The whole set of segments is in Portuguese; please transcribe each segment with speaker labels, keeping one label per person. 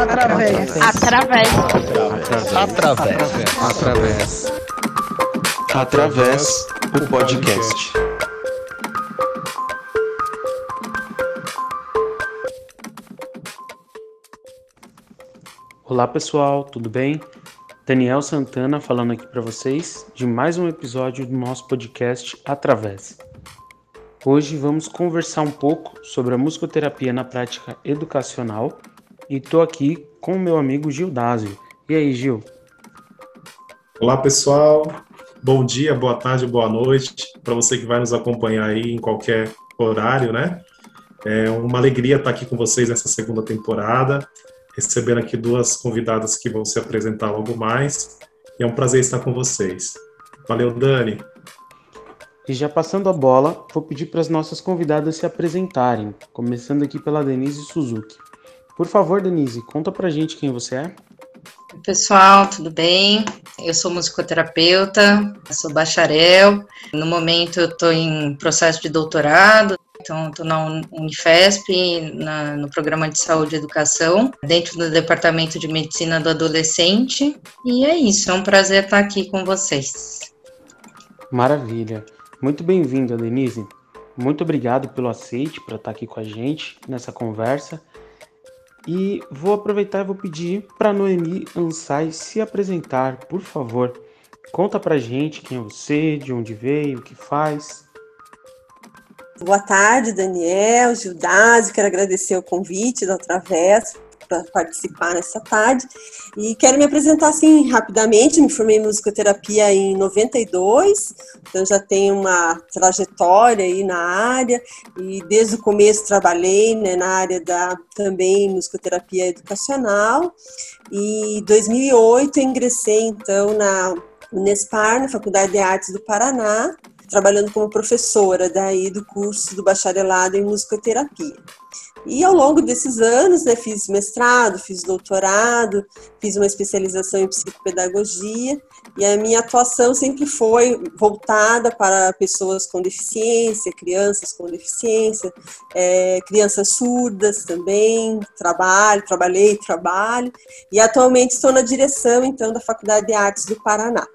Speaker 1: Através.
Speaker 2: Através.
Speaker 3: Através.
Speaker 4: Através.
Speaker 3: Através o podcast.
Speaker 5: Olá pessoal, tudo bem? Daniel Santana falando aqui para vocês de mais um episódio do nosso podcast Através. Hoje vamos conversar um pouco sobre a musicoterapia na prática educacional e estou aqui com o meu amigo Gil Dásio. E aí, Gil?
Speaker 6: Olá pessoal, bom dia, boa tarde, boa noite para você que vai nos acompanhar aí em qualquer horário, né? É uma alegria estar aqui com vocês nessa segunda temporada recebendo aqui duas convidadas que vão se apresentar logo mais. E é um prazer estar com vocês. Valeu, Dani.
Speaker 5: E já passando a bola, vou pedir para as nossas convidadas se apresentarem, começando aqui pela Denise Suzuki. Por favor, Denise, conta pra gente quem você é.
Speaker 2: Pessoal, tudo bem? Eu sou musicoterapeuta, sou bacharel. No momento eu estou em processo de doutorado, então, estou na Unifesp, na, no programa de saúde e educação, dentro do departamento de medicina do adolescente. E é isso, é um prazer estar aqui com vocês.
Speaker 5: Maravilha. Muito bem-vinda, Denise. Muito obrigado pelo aceite para estar aqui com a gente nessa conversa. E vou aproveitar e vou pedir para Noemi Ansai se apresentar, por favor. Conta pra gente quem é você, de onde veio, o que faz.
Speaker 1: Boa tarde, Daniel, Gildásio, quero agradecer o convite da Travessa para participar nessa tarde. E quero me apresentar assim rapidamente, me formei em musicoterapia em 92, então já tenho uma trajetória aí na área. E desde o começo trabalhei né, na área da também musicoterapia educacional. E em 2008 ingressei então na Unespar, na Faculdade de Artes do Paraná, trabalhando como professora daí do curso do bacharelado em musicoterapia. E ao longo desses anos, né, fiz mestrado, fiz doutorado, fiz uma especialização em psicopedagogia, e a minha atuação sempre foi voltada para pessoas com deficiência, crianças com deficiência, é, crianças surdas também, trabalho, trabalhei, trabalho, e atualmente estou na direção, então, da Faculdade de Artes do Paraná.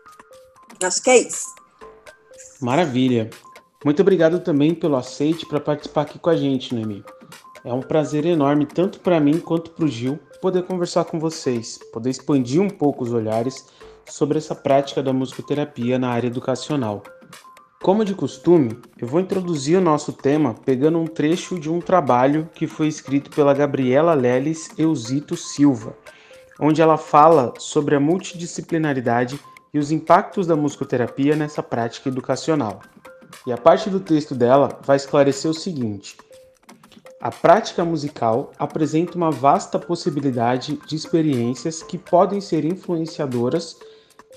Speaker 1: Acho que é isso.
Speaker 5: Maravilha. Muito obrigado também pelo aceite para participar aqui com a gente, Noemi. É um prazer enorme, tanto para mim quanto para o Gil, poder conversar com vocês, poder expandir um pouco os olhares sobre essa prática da musicoterapia na área educacional. Como de costume, eu vou introduzir o nosso tema pegando um trecho de um trabalho que foi escrito pela Gabriela Leles Eusito Silva, onde ela fala sobre a multidisciplinaridade e os impactos da musicoterapia nessa prática educacional. E a parte do texto dela vai esclarecer o seguinte: a prática musical apresenta uma vasta possibilidade de experiências que podem ser influenciadoras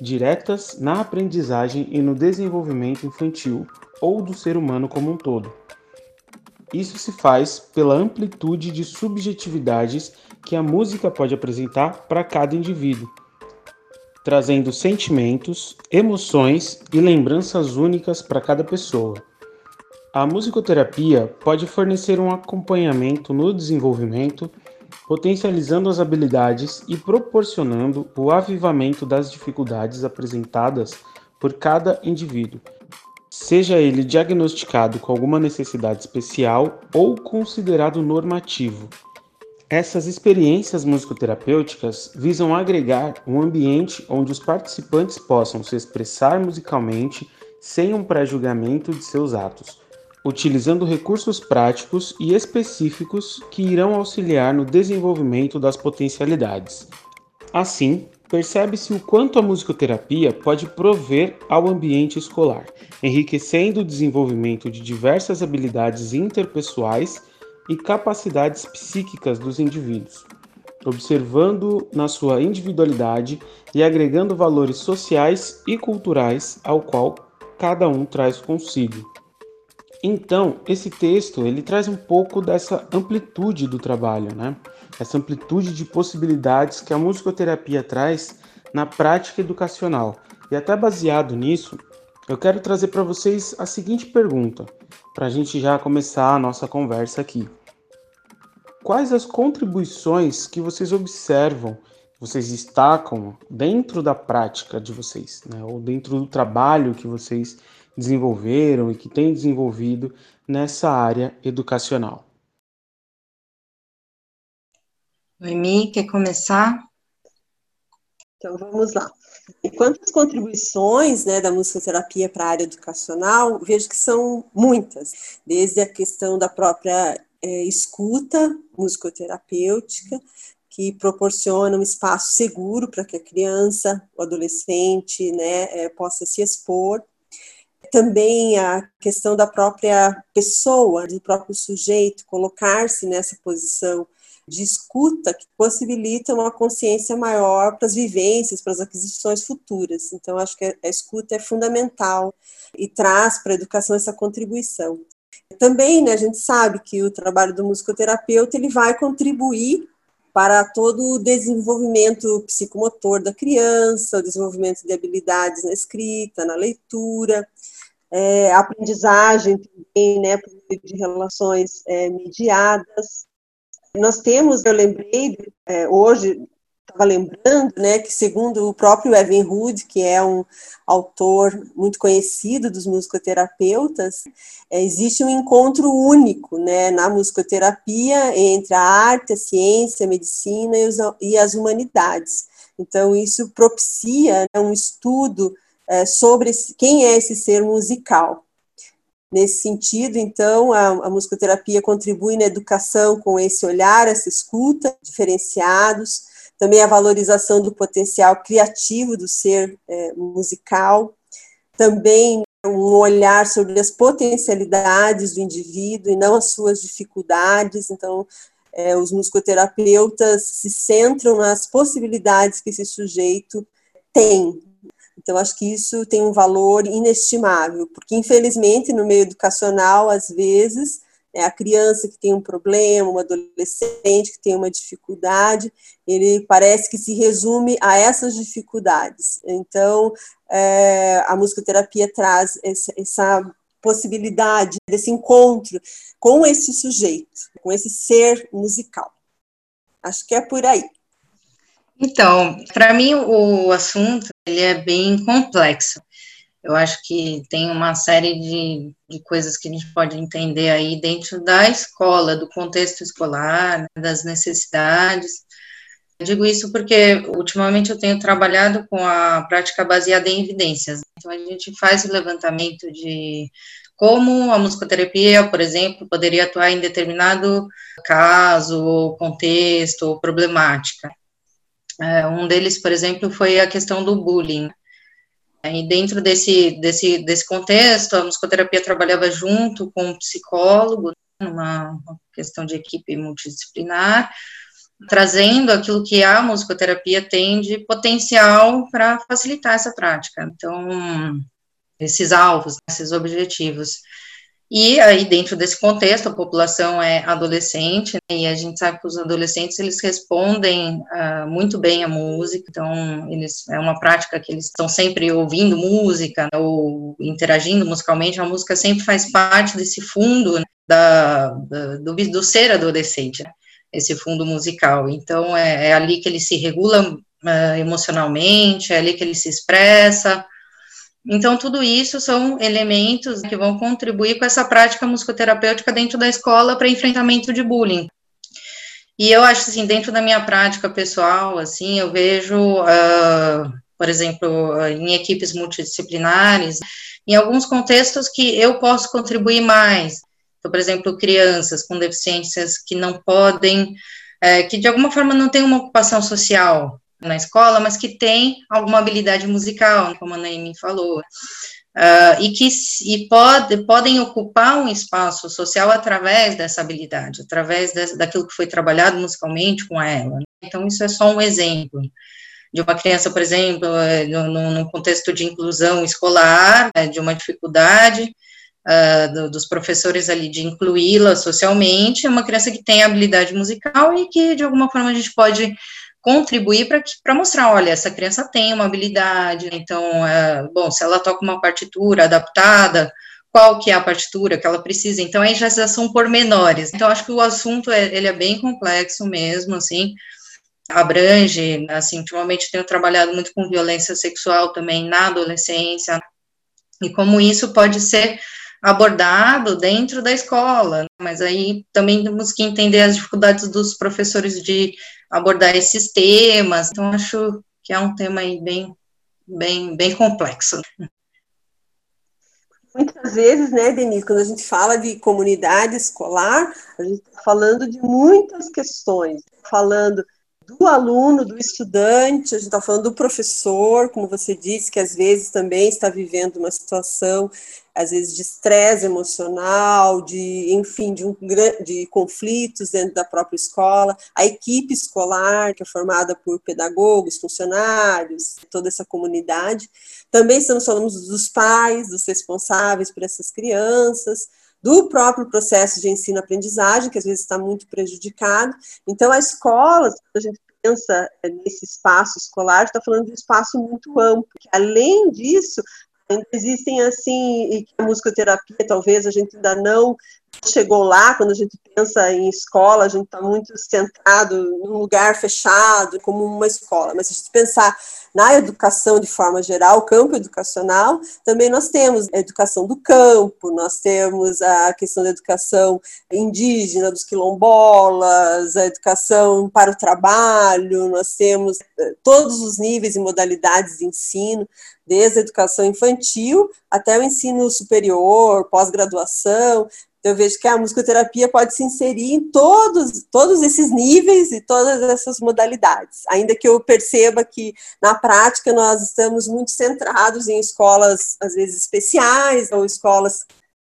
Speaker 5: diretas na aprendizagem e no desenvolvimento infantil ou do ser humano como um todo. Isso se faz pela amplitude de subjetividades que a música pode apresentar para cada indivíduo trazendo sentimentos, emoções e lembranças únicas para cada pessoa. A musicoterapia pode fornecer um acompanhamento no desenvolvimento, potencializando as habilidades e proporcionando o avivamento das dificuldades apresentadas por cada indivíduo, seja ele diagnosticado com alguma necessidade especial ou considerado normativo. Essas experiências musicoterapêuticas visam agregar um ambiente onde os participantes possam se expressar musicalmente sem um pré-julgamento de seus atos, utilizando recursos práticos e específicos que irão auxiliar no desenvolvimento das potencialidades. Assim, percebe-se o quanto a musicoterapia pode prover ao ambiente escolar, enriquecendo o desenvolvimento de diversas habilidades interpessoais e capacidades psíquicas dos indivíduos, observando na sua individualidade e agregando valores sociais e culturais ao qual cada um traz consigo. Então, esse texto ele traz um pouco dessa amplitude do trabalho, né? Essa amplitude de possibilidades que a musicoterapia traz na prática educacional. E até baseado nisso, eu quero trazer para vocês a seguinte pergunta, para a gente já começar a nossa conversa aqui. Quais as contribuições que vocês observam, vocês destacam dentro da prática de vocês, né? ou dentro do trabalho que vocês desenvolveram e que têm desenvolvido nessa área educacional.
Speaker 2: Noemi, quer começar?
Speaker 1: Então vamos lá. E quantas contribuições né, da musicoterapia para a área educacional, vejo que são muitas, desde a questão da própria é, escuta musicoterapêutica, que proporciona um espaço seguro para que a criança, o adolescente, né, é, possa se expor. Também a questão da própria pessoa, do próprio sujeito, colocar-se nessa posição de escuta que possibilita uma consciência maior para as vivências, para as aquisições futuras. Então, acho que a escuta é fundamental e traz para a educação essa contribuição. Também, né, a gente sabe que o trabalho do musicoterapeuta ele vai contribuir para todo o desenvolvimento psicomotor da criança, o desenvolvimento de habilidades na escrita, na leitura, é, aprendizagem também, né, de relações é, mediadas. Nós temos, eu lembrei, é, hoje, estava lembrando, né, que segundo o próprio Evan Hood, que é um autor muito conhecido dos musicoterapeutas, é, existe um encontro único, né, na musicoterapia entre a arte, a ciência, a medicina e, os, e as humanidades. Então, isso propicia né, um estudo é, sobre quem é esse ser musical. Nesse sentido, então, a, a, musicoterapia contribui na educação com esse olhar, essa escuta, diferenciados, também a valorização do potencial criativo do ser é, musical, também um olhar sobre as potencialidades do indivíduo e não as suas dificuldades. Então, é, os musicoterapeutas se centram nas possibilidades que esse sujeito tem, então, acho que isso tem um valor inestimável, porque, infelizmente, no meio educacional, às vezes, é a criança que tem um problema, um adolescente que tem uma dificuldade, ele parece que se resume a essas dificuldades. Então, é, a musicoterapia traz essa, essa possibilidade desse encontro com esse sujeito, com esse ser musical. Acho que é por aí.
Speaker 2: Então, para mim o assunto ele é bem complexo. Eu acho que tem uma série de, de coisas que a gente pode entender aí dentro da escola, do contexto escolar, das necessidades. Eu digo isso porque ultimamente eu tenho trabalhado com a prática baseada em evidências. Então a gente faz o levantamento de como a musicoterapia, por exemplo, poderia atuar em determinado caso, contexto ou problemática. É, um deles, por exemplo, foi a questão do bullying. E dentro desse, desse, desse contexto, a musicoterapia trabalhava junto com um psicólogo, numa questão de equipe multidisciplinar, trazendo aquilo que a musicoterapia tem de potencial para facilitar essa prática. Então, esses alvos, esses objetivos. E aí, dentro desse contexto, a população é adolescente, né, e a gente sabe que os adolescentes, eles respondem uh, muito bem à música, então, eles, é uma prática que eles estão sempre ouvindo música, ou interagindo musicalmente, a música sempre faz parte desse fundo né, da, da do, do, ser adolescente, né, esse fundo musical. Então, é, é ali que ele se regula uh, emocionalmente, é ali que ele se expressa, então, tudo isso são elementos que vão contribuir com essa prática musicoterapêutica dentro da escola para enfrentamento de bullying. E eu acho, assim, dentro da minha prática pessoal, assim, eu vejo, uh, por exemplo, em equipes multidisciplinares, em alguns contextos que eu posso contribuir mais. Então, por exemplo, crianças com deficiências que não podem, é, que de alguma forma não têm uma ocupação social, na escola, mas que tem alguma habilidade musical, como a Naomi falou, uh, e que e pode, podem ocupar um espaço social através dessa habilidade, através de, daquilo que foi trabalhado musicalmente com ela. Então, isso é só um exemplo de uma criança, por exemplo, eh, num contexto de inclusão escolar, né, de uma dificuldade, Uh, do, dos professores ali de incluí-la socialmente, é uma criança que tem habilidade musical e que de alguma forma a gente pode contribuir para mostrar, olha, essa criança tem uma habilidade, então, é, bom, se ela toca uma partitura adaptada qual que é a partitura que ela precisa, então aí já são pormenores. Então, acho que o assunto, é, ele é bem complexo mesmo, assim, abrange, assim, ultimamente tenho trabalhado muito com violência sexual também na adolescência, e como isso pode ser abordado dentro da escola, mas aí também temos que entender as dificuldades dos professores de abordar esses temas, então acho que é um tema aí bem, bem, bem complexo.
Speaker 1: Muitas vezes, né, Denise, quando a gente fala de comunidade escolar, a gente está falando de muitas questões, falando do aluno, do estudante, a gente está falando do professor, como você disse, que às vezes também está vivendo uma situação, às vezes, de estresse emocional, de, enfim, de, um, de conflitos dentro da própria escola, a equipe escolar, que é formada por pedagogos, funcionários, toda essa comunidade. Também estamos falando dos pais, dos responsáveis por essas crianças, do próprio processo de ensino-aprendizagem, que às vezes está muito prejudicado. Então, a escola, quando a gente pensa é, nesse espaço escolar, está falando de um espaço muito amplo. Além disso, ainda existem assim, e a musicoterapia talvez a gente ainda não chegou lá, quando a gente pensa em escola, a gente está muito centrado num lugar fechado, como uma escola, mas se a gente pensar na educação de forma geral, campo educacional, também nós temos a educação do campo, nós temos a questão da educação indígena, dos quilombolas, a educação para o trabalho, nós temos eh, todos os níveis e modalidades de ensino, desde a educação infantil até o ensino superior, pós-graduação, eu vejo que a musicoterapia pode se inserir em todos, todos esses níveis e todas essas modalidades, ainda que eu perceba que, na prática, nós estamos muito centrados em escolas, às vezes, especiais, ou escolas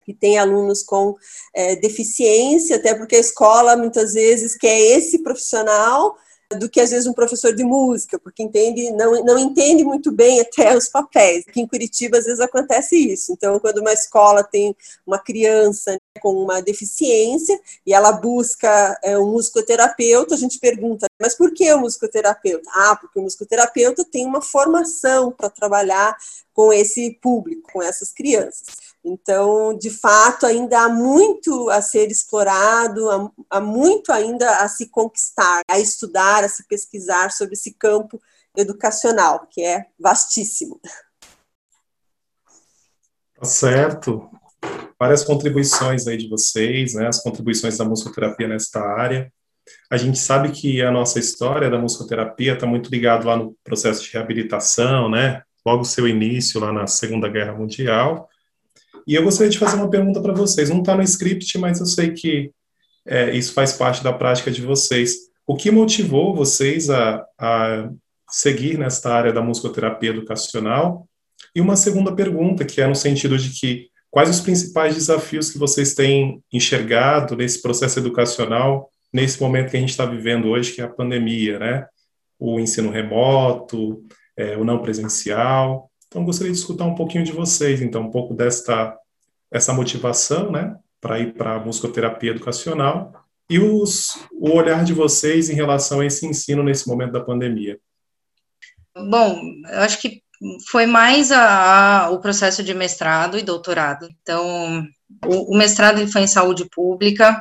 Speaker 1: que têm alunos com é, deficiência, até porque a escola, muitas vezes, quer esse profissional do que às vezes um professor de música, porque entende, não, não entende muito bem até os papéis. Aqui em Curitiba às vezes acontece isso. Então, quando uma escola tem uma criança com uma deficiência e ela busca é, um musicoterapeuta, a gente pergunta, mas por que o musicoterapeuta? Ah, porque o musicoterapeuta tem uma formação para trabalhar com esse público, com essas crianças. Então, de fato, ainda há muito a ser explorado, há, há muito ainda a se conquistar, a estudar, a se pesquisar sobre esse campo educacional, que é vastíssimo.
Speaker 6: Tá certo. Várias contribuições aí de vocês, né? As contribuições da musicoterapia nesta área. A gente sabe que a nossa história da musicoterapia está muito ligado lá no processo de reabilitação, né? Logo seu início lá na Segunda Guerra Mundial e eu gostaria de fazer uma pergunta para vocês. Não está no script, mas eu sei que é, isso faz parte da prática de vocês. O que motivou vocês a, a seguir nesta área da musicoterapia educacional? E uma segunda pergunta, que é no sentido de que quais os principais desafios que vocês têm enxergado nesse processo educacional, nesse momento que a gente está vivendo hoje, que é a pandemia, né? O ensino remoto, é, o não presencial. Então, gostaria de escutar um pouquinho de vocês, então, um pouco desta essa motivação, né, para ir para a musicoterapia educacional e os, o olhar de vocês em relação a esse ensino nesse momento da pandemia.
Speaker 2: Bom, eu acho que foi mais a, a, o processo de mestrado e doutorado. Então, o, o mestrado foi em saúde pública,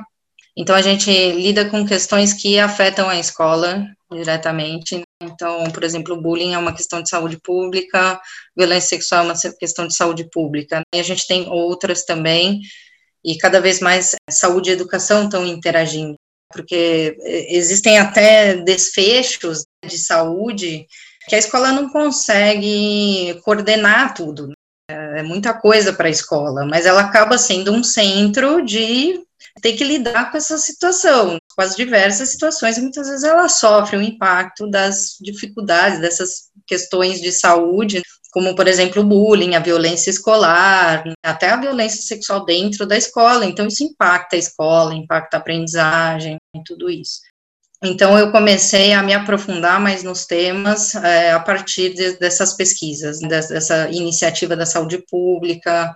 Speaker 2: então a gente lida com questões que afetam a escola diretamente. Então, por exemplo, o bullying é uma questão de saúde pública, violência sexual é uma questão de saúde pública. E a gente tem outras também, e cada vez mais saúde e educação estão interagindo, porque existem até desfechos de saúde que a escola não consegue coordenar tudo. Né? É muita coisa para a escola, mas ela acaba sendo um centro de ter que lidar com essa situação, com as diversas situações, e muitas vezes ela sofre o impacto das dificuldades, dessas questões de saúde, como, por exemplo, o bullying, a violência escolar, até a violência sexual dentro da escola. Então, isso impacta a escola, impacta a aprendizagem, tudo isso. Então, eu comecei a me aprofundar mais nos temas é, a partir de, dessas pesquisas, dessa iniciativa da saúde pública,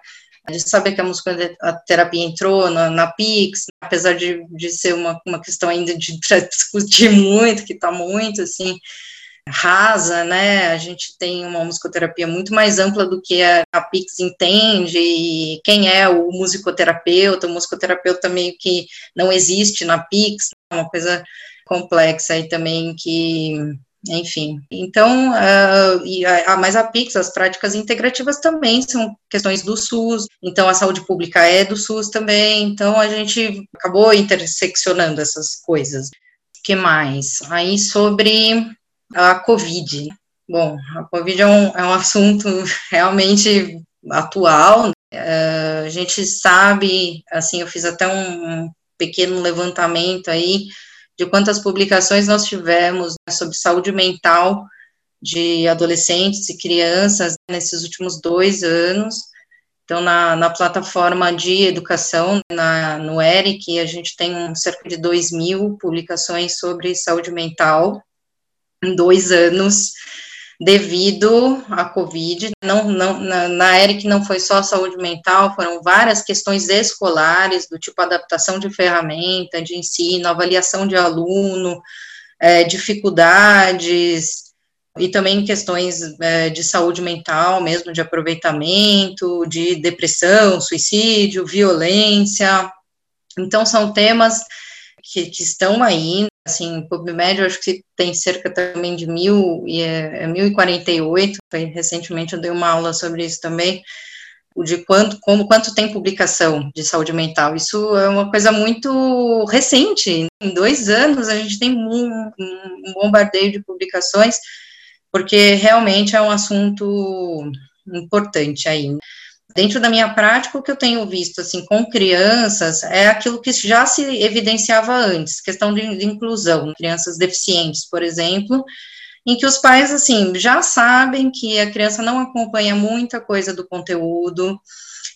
Speaker 2: de saber que a musicoterapia entrou na, na PIX, apesar de, de ser uma, uma questão ainda de discutir muito, que está muito, assim, rasa, né? A gente tem uma musicoterapia muito mais ampla do que a, a Pix entende, e quem é o musicoterapeuta, o musicoterapeuta meio que não existe na Pix, é uma coisa complexa aí também que enfim. Então, uh, e a, a, mas a PIX, as práticas integrativas também são questões do SUS, então a saúde pública é do SUS também, então a gente acabou interseccionando essas coisas. O que mais? Aí sobre a Covid. Bom, a Covid é um, é um assunto realmente atual. Uh, a gente sabe, assim, eu fiz até um pequeno levantamento aí de quantas publicações nós tivemos né, sobre saúde mental de adolescentes e crianças nesses últimos dois anos. Então, na, na plataforma de educação, na, no ERIC, a gente tem um, cerca de 2 mil publicações sobre saúde mental em dois anos devido à Covid. Não, não, na, na ERIC não foi só saúde mental, foram várias questões escolares, do tipo adaptação de ferramenta, de ensino, avaliação de aluno, é, dificuldades, e também questões é, de saúde mental, mesmo de aproveitamento, de depressão, suicídio, violência. Então, são temas que, que estão aí, assim, PubMed, eu acho que tem cerca também de mil, e é, é 1048, recentemente eu dei uma aula sobre isso também, de quanto, como, quanto tem publicação de saúde mental. Isso é uma coisa muito recente. Em dois anos a gente tem um, um bombardeio de publicações, porque realmente é um assunto importante aí. Dentro da minha prática, o que eu tenho visto, assim, com crianças, é aquilo que já se evidenciava antes, questão de, de inclusão, crianças deficientes, por exemplo, em que os pais, assim, já sabem que a criança não acompanha muita coisa do conteúdo,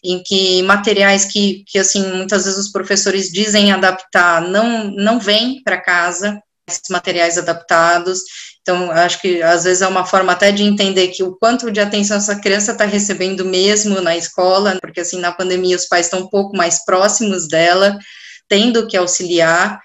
Speaker 2: em que materiais que, que assim, muitas vezes os professores dizem adaptar não, não vêm para casa, esses materiais adaptados, então, acho que às vezes é uma forma até de entender que o quanto de atenção essa criança está recebendo mesmo na escola, porque assim, na pandemia os pais estão um pouco mais próximos dela, tendo que auxiliar.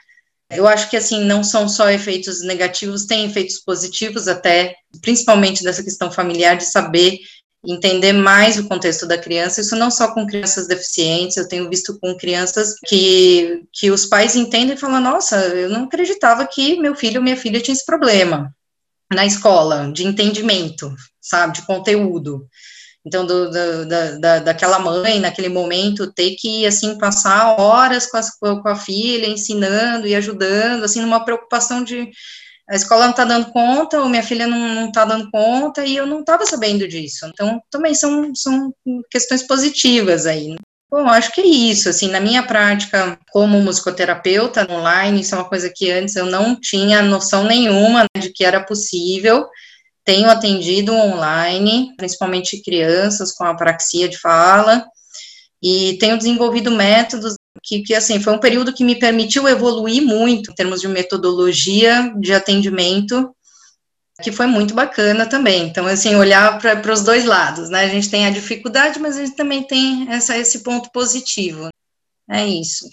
Speaker 2: Eu acho que assim, não são só efeitos negativos, tem efeitos positivos até, principalmente dessa questão familiar, de saber entender mais o contexto da criança, isso não só com crianças deficientes, eu tenho visto com crianças que, que os pais entendem e falam, nossa, eu não acreditava que meu filho ou minha filha tinha esse problema, na escola, de entendimento, sabe, de conteúdo. Então, do, do, da, da, daquela mãe, naquele momento, ter que, assim, passar horas com, as, com a filha, ensinando e ajudando, assim, numa preocupação de a escola não está dando conta, ou minha filha não está dando conta, e eu não estava sabendo disso. Então, também são, são questões positivas aí. Bom, acho que é isso, assim, na minha prática como musicoterapeuta online, isso é uma coisa que antes eu não tinha noção nenhuma de que era possível. Tenho atendido online, principalmente crianças com apraxia de fala, e tenho desenvolvido métodos que, que, assim, foi um período que me permitiu evoluir muito em termos de metodologia de atendimento que foi muito bacana também. Então, assim, olhar para os dois lados, né? A gente tem a dificuldade, mas a gente também tem essa, esse ponto positivo. É isso.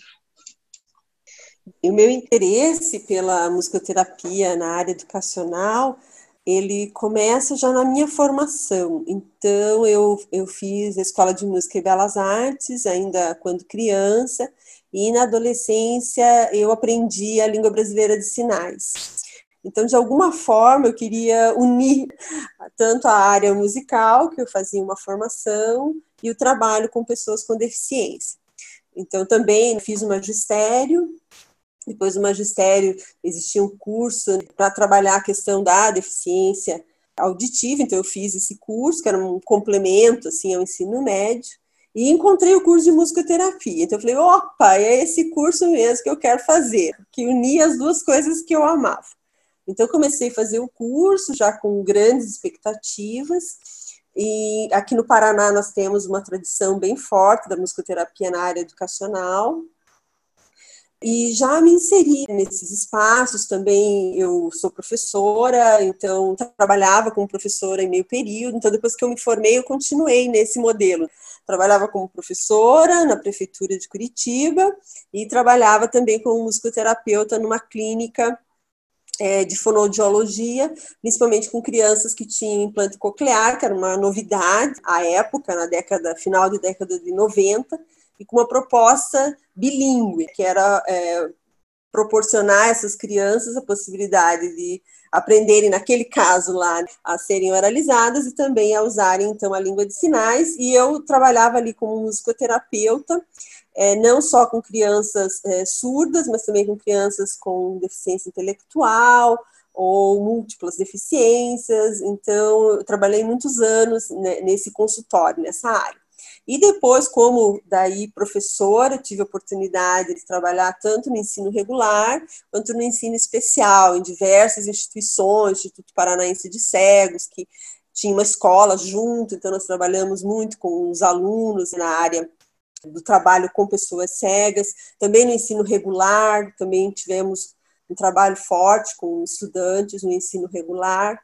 Speaker 1: O meu interesse pela musicoterapia na área educacional, ele começa já na minha formação. Então, eu, eu fiz a Escola de Música e Belas Artes, ainda quando criança, e na adolescência eu aprendi a língua brasileira de sinais. Então, de alguma forma, eu queria unir tanto a área musical, que eu fazia uma formação, e o trabalho com pessoas com deficiência. Então, também fiz o magistério, depois do magistério existia um curso para trabalhar a questão da deficiência auditiva, então eu fiz esse curso, que era um complemento assim ao ensino médio, e encontrei o curso de musicoterapia. Então eu falei, opa, é esse curso mesmo que eu quero fazer, que unia as duas coisas que eu amava. Então, comecei a fazer o curso já com grandes expectativas. E aqui no Paraná nós temos uma tradição bem forte da musicoterapia na área educacional. E já me inseri nesses espaços também. Eu sou professora, então trabalhava como professora em meio período. Então, depois que eu me formei, eu continuei nesse modelo. Trabalhava como professora na prefeitura de Curitiba e trabalhava também como musicoterapeuta numa clínica é, de fonoaudiologia, principalmente com crianças que tinham implante coclear, que era uma novidade à época, na década final da década de 90, e com uma proposta bilíngue, que era é, proporcionar a essas crianças a possibilidade de aprenderem, naquele caso lá, a serem oralizadas e também a usarem, então, a língua de sinais. E eu trabalhava ali como musicoterapeuta, é, não só com crianças é, surdas, mas também com crianças com deficiência intelectual ou múltiplas deficiências. Então, eu trabalhei muitos anos né, nesse consultório, nessa área. E depois, como daí professora, tive a oportunidade de trabalhar tanto no ensino regular quanto no ensino especial, em diversas instituições, Instituto Paranaense de Cegos, que tinha uma escola junto, então nós trabalhamos muito com os alunos na área do trabalho com pessoas cegas, também no ensino regular, também tivemos um trabalho forte com estudantes no ensino regular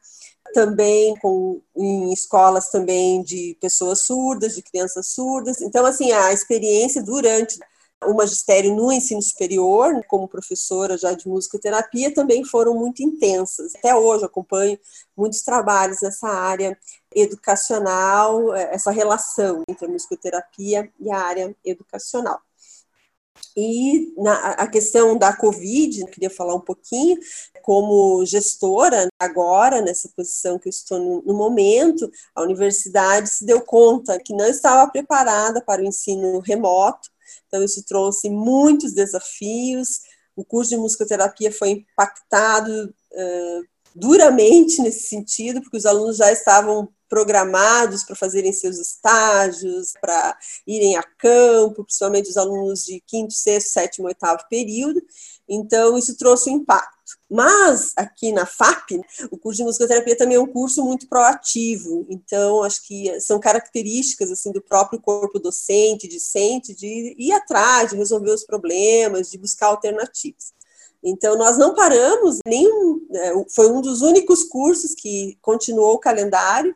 Speaker 1: também com, em escolas também de pessoas surdas, de crianças surdas. Então, assim, a experiência durante o magistério no ensino superior, como professora já de musicoterapia, também foram muito intensas. Até hoje acompanho muitos trabalhos nessa área educacional, essa relação entre a musicoterapia e a área educacional. E na, a questão da Covid, queria falar um pouquinho, como gestora, agora, nessa posição que eu estou no, no, momento, a universidade se deu conta que não estava preparada para o ensino remoto, então isso trouxe muitos desafios. O curso de musicoterapia foi impactado uh, duramente nesse sentido, porque os alunos já estavam programados para fazerem seus estágios, para irem a campo, principalmente os alunos de quinto, sexto, sétimo, oitavo período. Então, isso trouxe um impacto. Mas, aqui na FAP, o curso de musicoterapia também é um curso muito proativo. Então, acho que são características assim do próprio corpo docente, discente, de ir atrás, de resolver os problemas, de buscar alternativas. Então, nós não paramos, nenhum, é, foi um dos únicos cursos que continuou o calendário,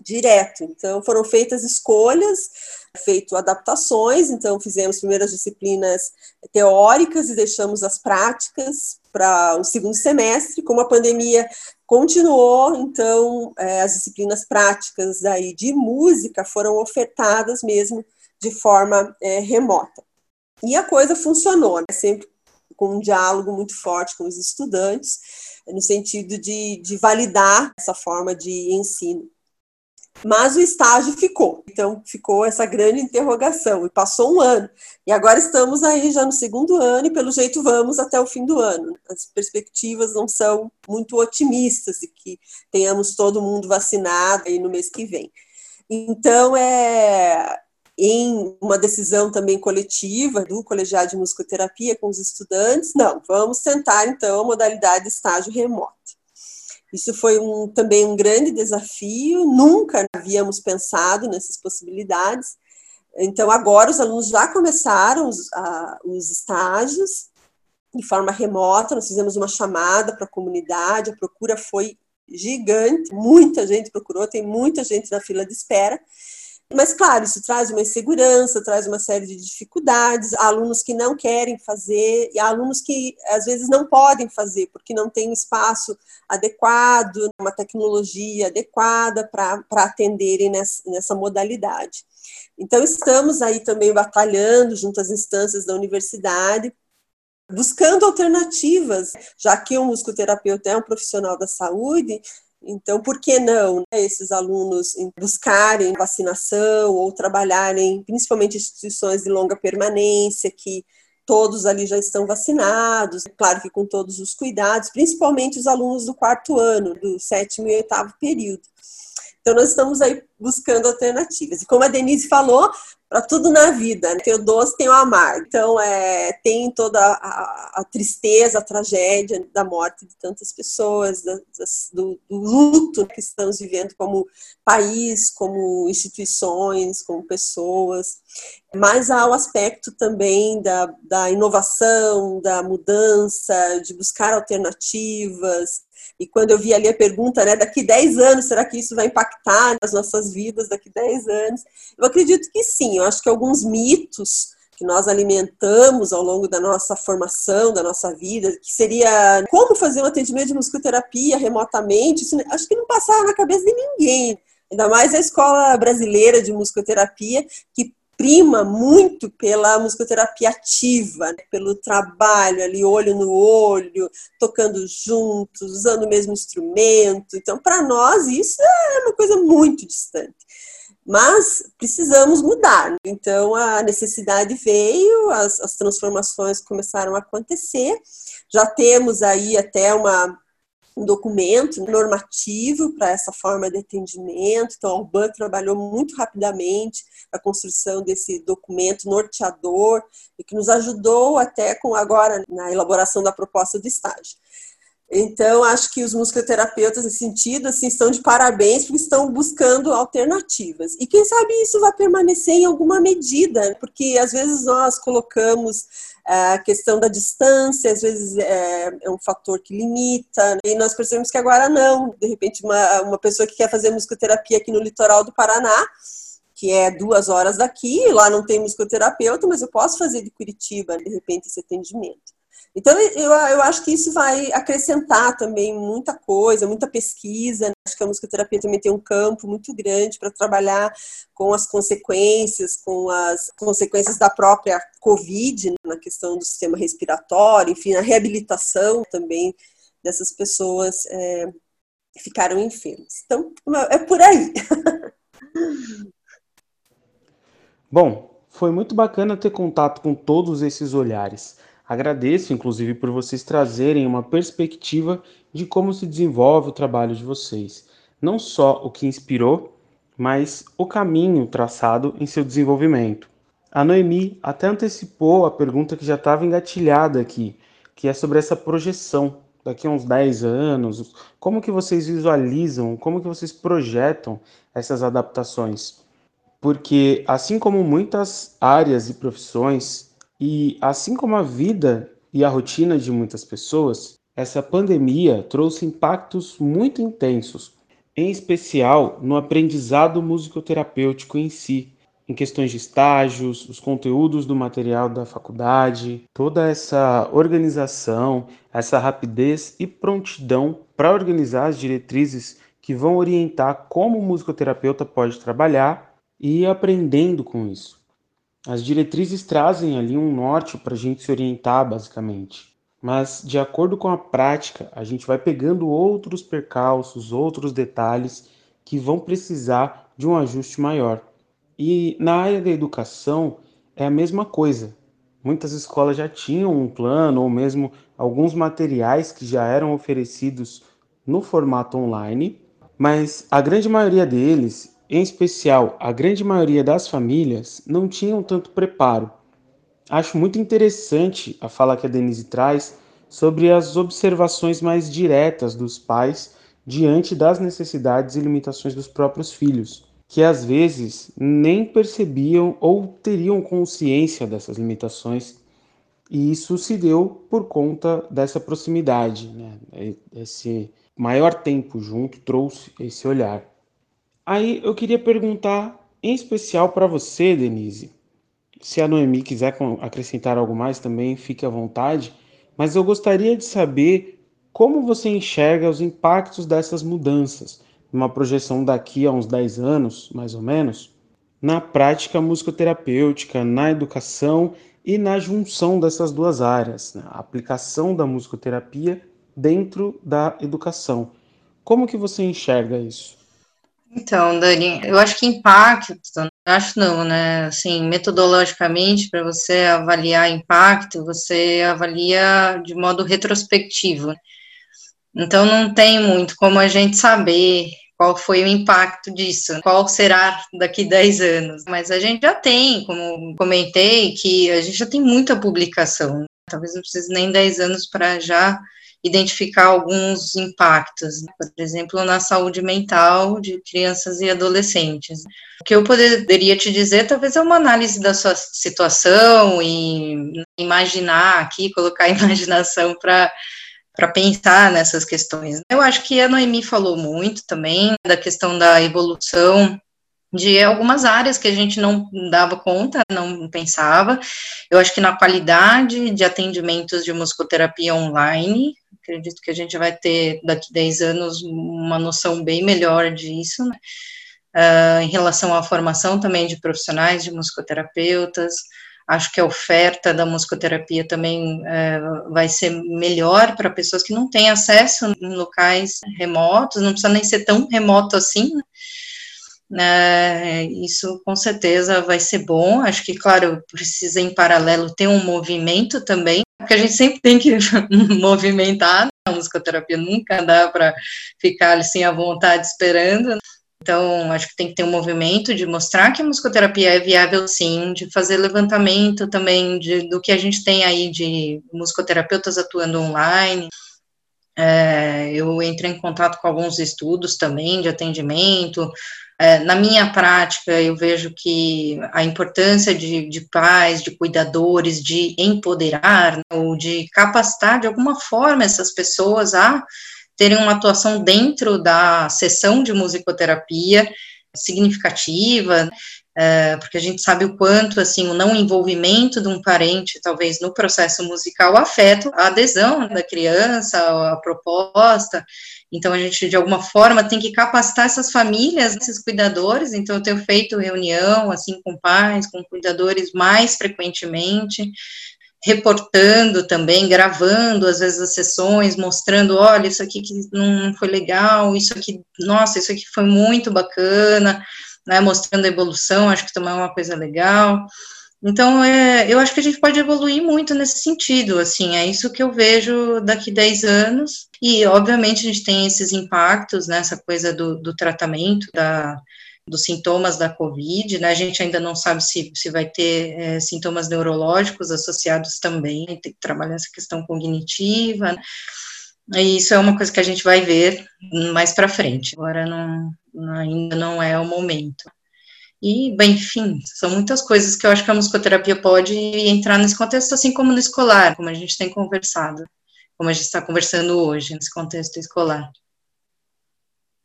Speaker 1: direto. Então, foram feitas escolhas, feito adaptações, então fizemos primeiras disciplinas teóricas e deixamos as práticas para o segundo semestre. Como a pandemia continuou, então é, as disciplinas práticas daí de música foram ofertadas mesmo de forma é, remota. E a coisa funcionou, né? sempre com um diálogo muito forte com os estudantes, no sentido de, de validar essa forma de ensino. Mas o estágio ficou, então ficou essa grande interrogação, e passou um ano, e agora estamos aí já no segundo ano, e pelo jeito vamos até o fim do ano. As perspectivas não são muito otimistas de que tenhamos todo mundo vacinado aí no mês que vem. Então, é, em uma decisão também coletiva do colegiado de musicoterapia com os estudantes, não, vamos tentar então a modalidade estágio remoto. Isso foi um, também um grande desafio, nunca havíamos pensado nessas possibilidades. Então, agora os alunos já começaram os, a, os estágios de forma remota, nós fizemos uma chamada para a comunidade, a procura foi gigante, muita gente procurou, tem muita gente na fila de espera. Mas, claro, isso traz uma insegurança, traz uma série de dificuldades, alunos que não querem fazer, e alunos que às vezes não podem fazer, porque não tem um espaço adequado, uma tecnologia adequada para atenderem nessa, nessa modalidade. Então, estamos aí também batalhando junto às instâncias da universidade, buscando alternativas, já que o musicoterapeuta é um profissional da saúde, então, por que não né, esses alunos buscarem vacinação ou trabalharem, principalmente instituições de longa permanência, que todos ali já estão vacinados, claro que com todos os cuidados, principalmente os alunos do quarto ano, do sétimo e oitavo período. Então, nós estamos aí buscando alternativas. E como a Denise falou, para tudo na vida. Né? Tem o doce, tem o amargo. Então, é, tem toda a, a, tristeza, a tragédia da morte de tantas pessoas, da, das, do, do, luto que estamos vivendo como país, como instituições, como pessoas. Mas há o aspecto também da, da inovação, da mudança, de buscar alternativas, e quando eu vi ali a pergunta, né, daqui 10 anos, será que isso vai impactar nas nossas vidas daqui 10 anos? Eu acredito que sim, eu acho que alguns mitos que nós alimentamos ao longo da nossa formação, da nossa vida, que seria como fazer um atendimento de musicoterapia remotamente, isso acho que não passava na cabeça de ninguém. Ainda mais a escola brasileira de musicoterapia, que prima muito pela musicoterapia ativa, né? pelo trabalho ali, olho no olho, tocando juntos, usando o mesmo instrumento. Então, para nós, isso é uma coisa muito distante. Mas precisamos mudar. Então, a necessidade veio, as, as transformações começaram a acontecer. Já temos aí até uma um documento normativo para essa forma de atendimento. Então, a Urban trabalhou muito rapidamente a construção desse documento norteador e que nos ajudou até com agora na elaboração da proposta do estágio. Então, acho que os musicoterapeutas, nesse sentido, assim, estão de parabéns porque estão buscando alternativas. E quem sabe isso vai permanecer em alguma medida, porque às vezes nós colocamos a questão da distância, às vezes é, é, um fator que limita, né? e nós percebemos que agora não. De repente, uma, uma pessoa que quer fazer musicoterapia aqui no litoral do Paraná, que é duas horas daqui, lá não tem musicoterapeuta, mas eu posso fazer de Curitiba, de repente, esse atendimento. Então, eu, eu acho que isso vai acrescentar também muita coisa, muita pesquisa. Acho que a musicoterapia também tem um campo muito grande para trabalhar com as consequências, com as consequências da própria Covid, né, na questão do sistema respiratório, enfim, a reabilitação também dessas pessoas é, que ficaram enfermas. Então, é por aí.
Speaker 5: Bom, foi muito bacana ter contato com todos esses olhares. Agradeço, inclusive, por vocês trazerem uma perspectiva de como se desenvolve o trabalho de vocês. Não só o que inspirou, mas o caminho traçado em seu desenvolvimento. A Noemi até antecipou a pergunta que já estava engatilhada aqui, que é sobre essa projeção daqui a uns 10 anos, como que vocês visualizam, como que vocês projetam essas adaptações? Porque assim como muitas áreas e profissões e assim como a vida e a rotina de muitas pessoas, essa pandemia trouxe impactos muito intensos, em especial no aprendizado musicoterapêutico em si, em questões de estágios, os conteúdos do material da faculdade, toda essa organização, essa rapidez e prontidão para organizar as diretrizes que vão orientar como o musicoterapeuta pode trabalhar e ir aprendendo com isso. As diretrizes trazem ali um norte para a gente se orientar, basicamente. Mas, de acordo com a prática, a gente vai pegando outros percalços, outros detalhes que vão precisar de um ajuste maior. E na área da educação é a mesma coisa. Muitas escolas já tinham um plano ou mesmo alguns materiais que já eram oferecidos no formato online, mas a grande maioria deles em especial, a grande maioria das famílias não tinham tanto preparo. Acho muito interessante a fala que a Denise traz sobre as observações mais diretas dos pais diante das necessidades e limitações dos próprios filhos, que às vezes nem percebiam ou teriam consciência dessas limitações, e isso se deu por conta dessa proximidade, né? Esse maior tempo junto trouxe esse olhar. Aí eu queria perguntar em especial para você, Denise. Se a Noemi quiser acrescentar algo mais também, fique à vontade. Mas eu gostaria de saber como você enxerga os impactos dessas mudanças, numa projeção daqui a uns 10 anos, mais ou menos, na prática musicoterapêutica, na educação e na junção dessas duas áreas, né? a aplicação da musicoterapia dentro da educação. Como que você enxerga isso?
Speaker 2: Então, Dani, eu acho que impacto, acho não, né? Assim, metodologicamente, para você avaliar impacto, você avalia de modo retrospectivo. Então, não tem muito como a gente saber qual foi o impacto disso, qual será daqui 10 anos. Mas a gente já tem, como comentei, que a gente já tem muita publicação. Talvez não precise nem 10 anos para já identificar alguns impactos, né? por exemplo, na saúde mental de crianças e adolescentes. O que eu poderia te dizer, talvez, é uma análise da sua situação e imaginar aqui, colocar a imaginação para para pensar nessas questões. Eu acho que a Noemi falou muito também da questão da evolução de algumas áreas que a gente não dava conta, não pensava. Eu acho que na qualidade de atendimentos de musicoterapia online, acredito que a gente vai ter daqui a 10 anos uma noção bem melhor disso, né? uh, em relação à formação também de profissionais, de musicoterapeutas, acho que a oferta da musicoterapia também uh, vai ser melhor para pessoas que não têm acesso em locais remotos, não precisa nem ser tão remoto assim, né? É, isso com certeza vai ser bom. Acho que, claro, precisa em paralelo ter um movimento também, porque a gente sempre tem que movimentar. Né? A musicoterapia nunca dá para ficar assim à vontade esperando. Então, acho que tem que ter um movimento de mostrar que a musicoterapia é viável, sim, de fazer levantamento também de, do que a gente tem aí de musicoterapeutas atuando online. É, eu entrei em contato com alguns estudos também de atendimento, é, na minha prática, eu vejo que a importância de, de pais, de cuidadores, de empoderar, né, ou de capacitar de alguma forma essas pessoas a terem uma atuação dentro da sessão de musicoterapia significativa, é, porque a gente sabe o quanto, assim, o não envolvimento de um parente, talvez, no processo musical, afeta a adesão da criança, a proposta, então, a gente, de alguma forma, tem que capacitar essas famílias, esses cuidadores. Então, eu tenho feito reunião, assim, com pais, com cuidadores mais frequentemente, reportando também, gravando, às vezes, as sessões, mostrando, olha, isso aqui que não foi legal, isso aqui, nossa, isso aqui foi muito bacana, né, mostrando a evolução, acho que também é uma coisa legal. Então, é, eu acho que a gente pode evoluir muito nesse sentido, assim, é isso que eu vejo daqui 10 anos, e obviamente a gente tem esses impactos, né, essa coisa do, do tratamento, da, dos sintomas da Covid, né, a gente ainda não sabe se, se vai ter é, sintomas neurológicos associados também, tem que trabalhar essa questão cognitiva, né, e isso é uma coisa que a gente vai ver mais para frente, agora não, ainda não é o momento. E, bem, enfim, são muitas coisas que eu acho que a musicoterapia pode entrar nesse contexto, assim como no escolar, como a gente tem conversado, como a gente está conversando hoje, nesse contexto escolar.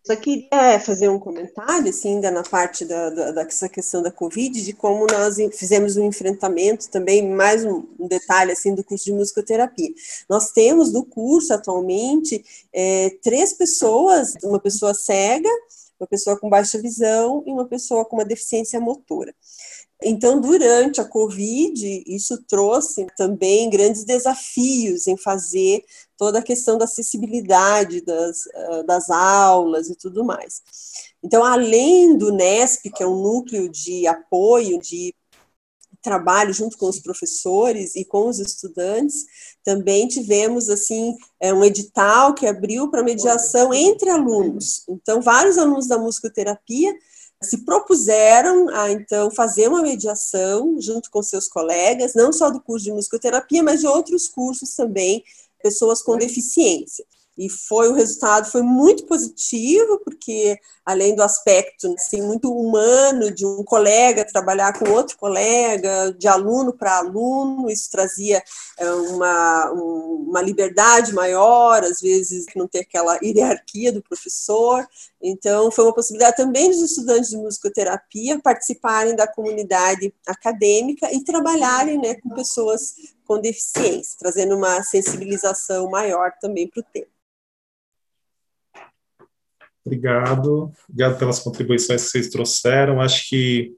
Speaker 1: Só queria fazer um comentário, assim, ainda na parte da, da, dessa questão da Covid, de como nós fizemos um enfrentamento também, mais um, detalhe, assim, do curso de musicoterapia. Nós temos do curso, atualmente, é, três pessoas, uma pessoa cega, uma pessoa com baixa visão e uma pessoa com uma deficiência motora. Então, durante a Covid, isso trouxe também grandes desafios em fazer toda a questão da acessibilidade das, ah, das aulas e tudo mais. Então, além do NESP, que é um núcleo de apoio, de trabalho junto com os professores e com os estudantes, também tivemos assim é, um edital que abriu para mediação entre alunos. Então, vários alunos da musicoterapia se propuseram a então fazer uma mediação junto com seus colegas, não só do curso de musicoterapia, mas de outros cursos também, pessoas com deficiência e foi o resultado foi muito positivo porque além do aspecto assim, muito humano de um colega trabalhar com outro colega de aluno para aluno isso trazia é, uma, uma liberdade maior às vezes não ter aquela hierarquia do professor. Então foi uma possibilidade também dos estudantes de musicoterapia participarem da comunidade acadêmica e trabalharem né, com pessoas com deficiência trazendo uma sensibilização maior também para o tema
Speaker 6: Obrigado, obrigado pelas contribuições que vocês trouxeram. Acho que,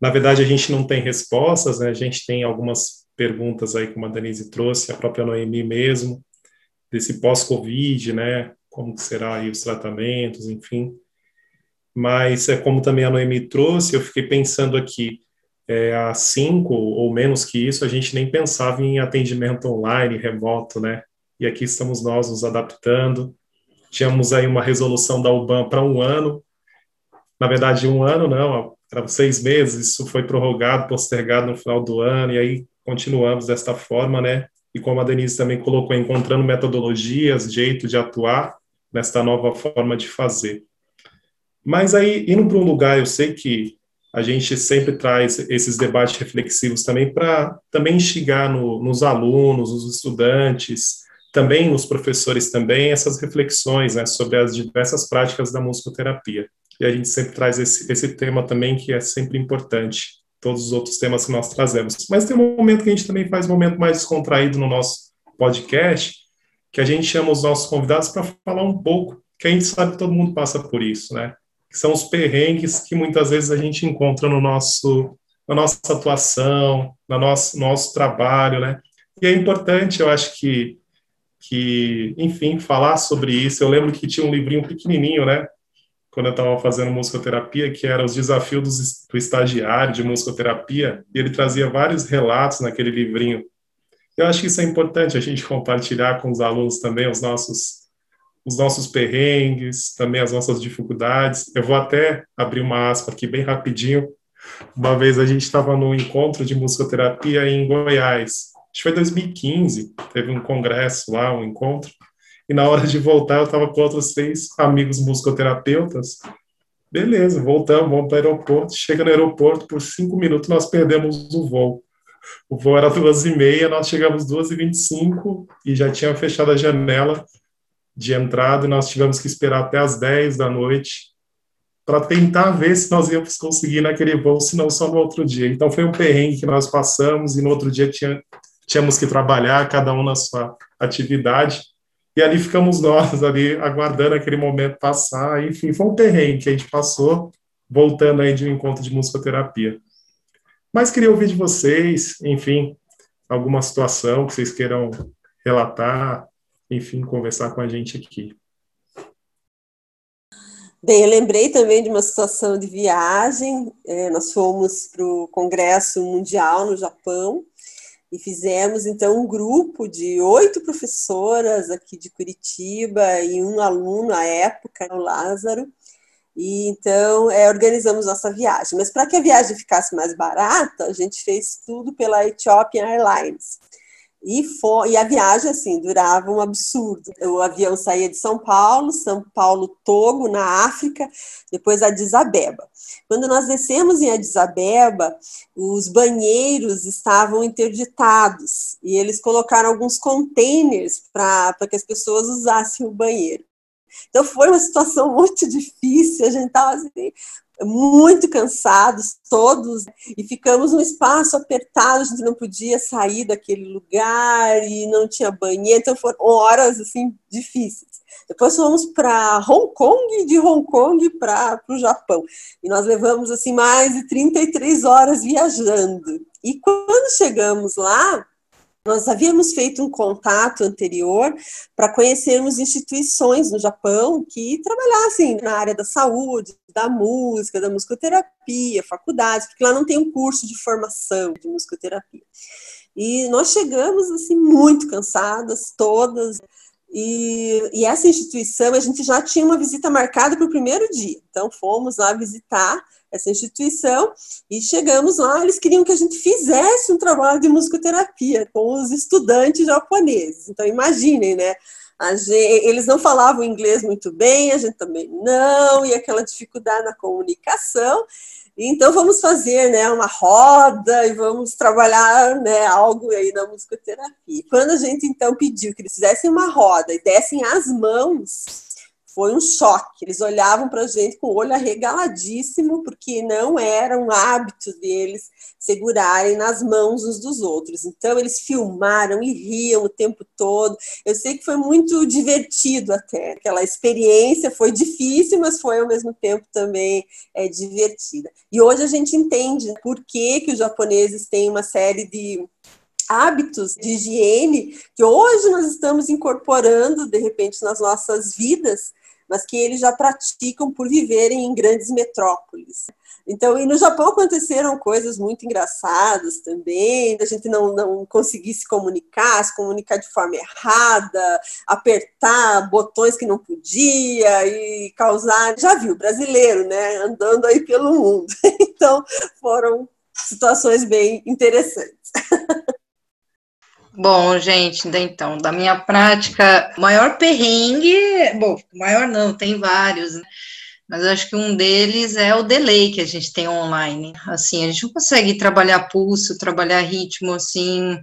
Speaker 6: na verdade, a gente não tem respostas, né? A gente tem algumas perguntas aí, como a Denise trouxe, a própria Noemi mesmo, desse pós-Covid, né? Como será aí os tratamentos, enfim. Mas, é como também a Noemi trouxe, eu fiquei pensando aqui, é, há cinco ou menos que isso, a gente nem pensava em atendimento online, remoto, né? E aqui estamos nós nos adaptando, Tínhamos aí uma resolução da UBAN para um ano, na verdade, um ano não, eram seis meses, isso foi prorrogado, postergado no final do ano, e aí continuamos desta forma, né? E como a Denise também colocou, encontrando metodologias, jeito de atuar nesta nova forma de fazer. Mas aí, indo para um lugar, eu sei que a gente sempre traz esses debates reflexivos também para também instigar no, nos alunos, nos estudantes, também os professores também essas reflexões né, sobre as diversas práticas da musicoterapia. e a gente sempre traz esse, esse tema também que é sempre importante, todos os outros temas que nós trazemos. Mas tem um momento que a gente também faz um momento mais descontraído no nosso podcast, que a gente chama os nossos convidados para falar um pouco, que a gente sabe que todo mundo passa por isso, né? Que são os perrengues que muitas vezes a gente encontra no nosso, na nossa atuação, no nosso, nosso trabalho, né? E é importante, eu acho que, que, enfim, falar sobre isso. Eu lembro que tinha um livrinho pequenininho, né? Quando eu estava fazendo musicoterapia, que era os desafios do estagiário de musicoterapia, e ele trazia vários relatos naquele livrinho eu acho que isso é importante a gente compartilhar com os alunos também os nossos os nossos perrengues, também as nossas dificuldades. Eu vou até abrir uma aspa aqui bem rapidinho. Uma vez a gente estava no encontro de musicoterapia em Goiás. Acho que foi 2015, teve um congresso lá, um encontro. E na hora de voltar, eu estava com outros três amigos musicoterapeutas. Beleza, voltamos, vamos para o aeroporto. Chega no aeroporto, por cinco minutos nós perdemos o voo. O voo era duas e meia, nós chegamos duas e vinte e cinco e já tinha fechado a janela de entrada e nós tivemos que esperar até as dez da noite para tentar ver se nós íamos conseguir naquele voo, se não só no outro dia. Então foi um perrengue que nós passamos e no outro dia tinha, tínhamos que trabalhar, cada um na sua atividade. E ali ficamos nós, ali, aguardando aquele momento passar. Enfim, foi um perrengue que a gente passou, voltando aí de um encontro de musicoterapia. Mas queria ouvir de vocês, enfim, alguma situação que vocês queiram relatar, enfim, conversar com a gente aqui.
Speaker 1: Bem, eu lembrei também de uma situação de viagem. É, nós fomos para o Congresso Mundial no Japão e fizemos então um grupo de oito professoras aqui de Curitiba e um aluno à época, o Lázaro. E então é, organizamos nossa viagem. Mas para que a viagem ficasse mais barata, a gente fez tudo pela Ethiopian Airlines. E, e a viagem, assim, durava um absurdo. O avião saía de São Paulo, São Paulo, Togo, na África, depois Addis Abeba. Quando nós descemos em Addis Abeba, os banheiros estavam interditados e eles colocaram alguns containers para que as pessoas usassem o banheiro. Então foi uma situação muito difícil, a gente estava assim, muito cansados todos e ficamos num espaço apertado, a gente não podia sair daquele lugar e não tinha banheiro, então foram horas assim difíceis. Depois fomos para Hong Kong de Hong Kong para o Japão. E nós levamos assim mais de 33 horas viajando. E quando chegamos lá, nós havíamos feito um contato anterior para conhecermos instituições no Japão que trabalhassem na área da saúde, da música, da musicoterapia, faculdades, porque lá não tem um curso de formação de musicoterapia. E nós chegamos assim muito cansadas, todas, e, e, essa instituição, a gente já tinha uma visita marcada para o primeiro dia. Então, fomos lá visitar essa instituição e chegamos lá. Eles queriam que a gente fizesse um trabalho de musicoterapia com os estudantes japoneses. Então, imaginem, né? Gente, eles não falavam inglês muito bem, a gente também não, e aquela dificuldade na comunicação. Então vamos fazer, né, uma roda e vamos trabalhar, né, algo aí na musicoterapia. Quando a gente então pediu que eles fizessem uma roda e dessem as mãos foi um choque. Eles olhavam para a gente com o olho arregaladíssimo, porque não era um hábito deles segurarem nas mãos uns dos outros. Então, eles filmaram e riam o tempo todo. Eu sei que foi muito divertido até. Aquela experiência foi difícil, mas foi ao mesmo tempo também é, divertida. E hoje a gente entende por que, que os japoneses têm uma série de hábitos de higiene que hoje nós estamos incorporando de repente nas nossas vidas mas que eles já praticam por viverem em grandes metrópoles. Então, e no Japão aconteceram coisas muito engraçadas também, da gente não, não conseguir se comunicar, se comunicar de forma errada, apertar botões que não podia e causar, já viu, brasileiro, né, andando aí pelo mundo. Então, foram situações bem interessantes.
Speaker 2: Bom, gente, então, da minha prática, maior perrengue, bom, maior não, tem vários, né? mas acho que um deles é o delay que a gente tem online. Assim, a gente não consegue trabalhar pulso, trabalhar ritmo, assim,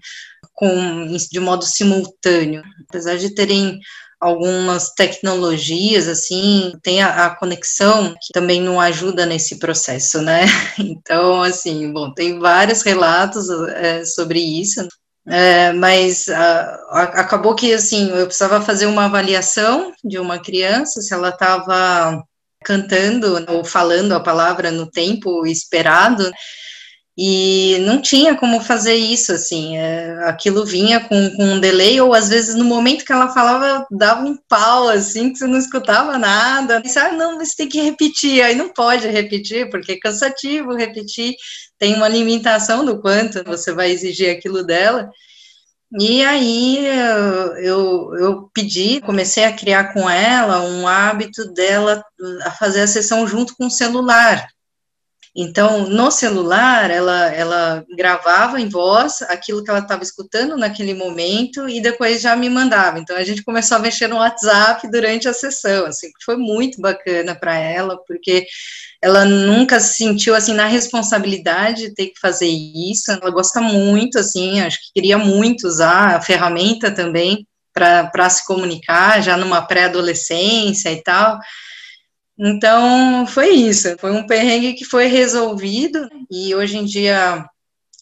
Speaker 2: com, de modo simultâneo, apesar de terem algumas tecnologias, assim, tem a, a, conexão que também não ajuda nesse processo, né? Então, assim, bom, tem vários relatos é, sobre isso, é, mas a, a, acabou que, assim, eu precisava fazer uma avaliação de uma criança, se ela estava cantando ou falando a palavra no tempo esperado, e não tinha como fazer isso, assim, é, aquilo vinha com, com, um delay, ou às vezes no momento que ela falava, dava um pau, assim, que você não escutava nada, e ah, não, você tem que repetir, aí não pode repetir, porque é cansativo repetir, tem uma limitação do quanto você vai exigir aquilo dela, e aí eu, eu pedi, comecei a criar com ela um hábito dela a fazer a sessão junto com o celular, então, no celular, ela, ela gravava em voz aquilo que ela estava escutando naquele momento e depois já me mandava. Então, a gente começou a mexer no WhatsApp durante a sessão, assim, que foi muito bacana para ela, porque ela nunca se sentiu, assim, na responsabilidade de ter que fazer isso. Ela gosta muito, assim, acho que queria muito usar a ferramenta também para se comunicar, já numa pré-adolescência e tal. Então, foi isso. Foi um perrengue que foi resolvido e hoje em dia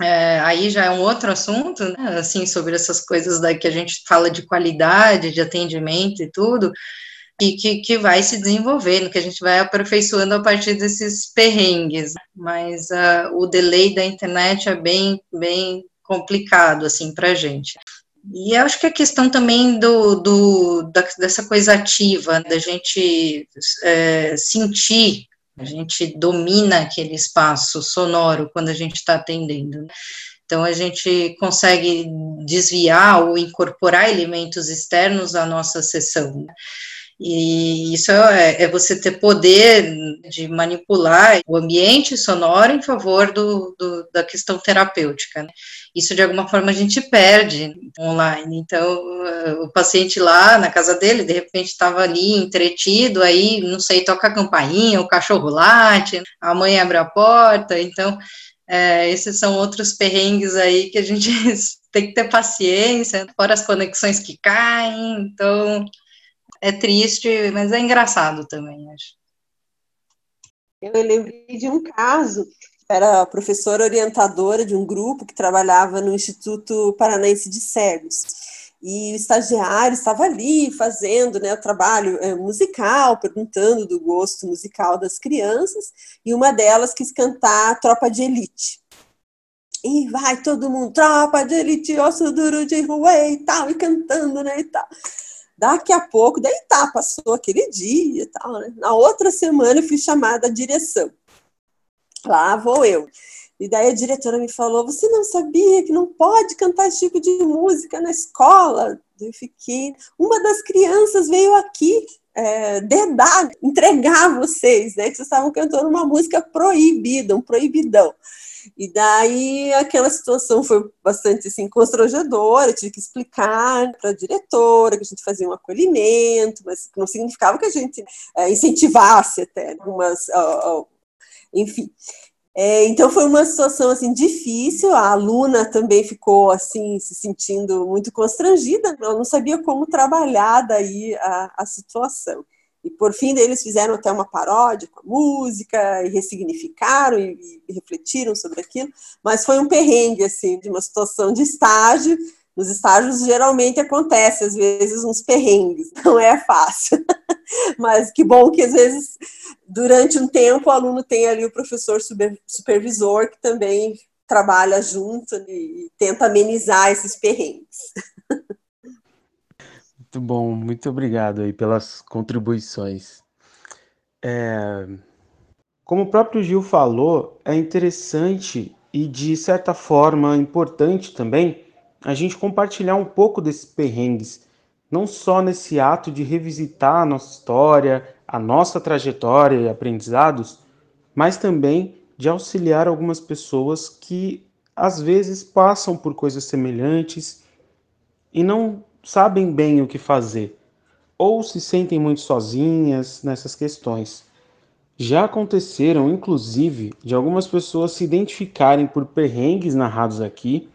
Speaker 2: é, aí já é um outro assunto, né, assim, sobre essas coisas da que a gente fala de qualidade, de atendimento e tudo, e que, que vai se desenvolvendo, que a gente vai aperfeiçoando a partir desses perrengues, mas uh, o delay da internet é bem, bem complicado, assim, para a gente. E acho que a questão também do, do da, dessa coisa ativa, da gente é, sentir, a gente domina aquele espaço sonoro quando a gente está atendendo. Né? Então, a gente consegue desviar ou incorporar elementos externos à nossa sessão. E isso é, é, você ter poder de manipular o ambiente sonoro em favor do, do, da questão terapêutica. Né? Isso, de alguma forma, a gente perde online. Então, o paciente lá na casa dele, de repente, estava ali entretido, aí, não sei, toca a campainha, o cachorro late, a mãe abre a porta. Então, é, esses são outros perrengues aí que a gente tem que ter paciência, fora as conexões que caem. Então, é triste, mas é engraçado também, acho.
Speaker 1: Eu lembrei de um caso, era professora orientadora de um grupo que trabalhava no Instituto Paranaense de Cegos. E o estagiário estava ali fazendo né, o trabalho é, musical, perguntando do gosto musical das crianças, e uma delas quis cantar Tropa de Elite. E vai todo mundo, tropa de elite, osso duro de rua e tal, e cantando, né, e tal. Daqui a pouco, daí tá, passou aquele dia e tal, né? Na outra semana eu fui chamada à direção. Lá vou eu. E daí a diretora me falou: Você não sabia que não pode cantar esse tipo de música na escola? Eu fiquei. Uma das crianças veio aqui é, dedar, entregar vocês, né? Que vocês estavam cantando uma música proibida, um proibidão. E daí aquela situação foi bastante assim, constrangedora, eu tive que explicar para a diretora que a gente fazia um acolhimento, mas não significava que a gente é, incentivasse até algumas. Uh, uh, enfim. É, então foi uma situação assim difícil. A aluna também ficou assim se sentindo muito constrangida. Ela não sabia como trabalhar daí a, a situação. E por fim, eles fizeram até uma paródia com a música e ressignificaram e, e, refletiram sobre aquilo. Mas foi um perrengue, assim, de uma situação de estágio. Nos estágios geralmente acontece, às vezes, uns perrengues, não é fácil. Mas que bom que, às vezes, durante um tempo, o aluno tem ali o professor supervisor que também trabalha junto e tenta amenizar esses perrengues.
Speaker 5: Muito bom, muito obrigado aí pelas contribuições. É... Como o próprio Gil falou, é interessante e de certa forma importante também a gente compartilhar um pouco desses perrengues, não só nesse ato de revisitar a nossa história, a nossa trajetória e aprendizados, mas também de auxiliar algumas pessoas que às vezes passam por coisas semelhantes e não sabem bem o que fazer ou se sentem muito sozinhas nessas questões. Já aconteceram, inclusive, de algumas pessoas se identificarem por perrengues narrados aqui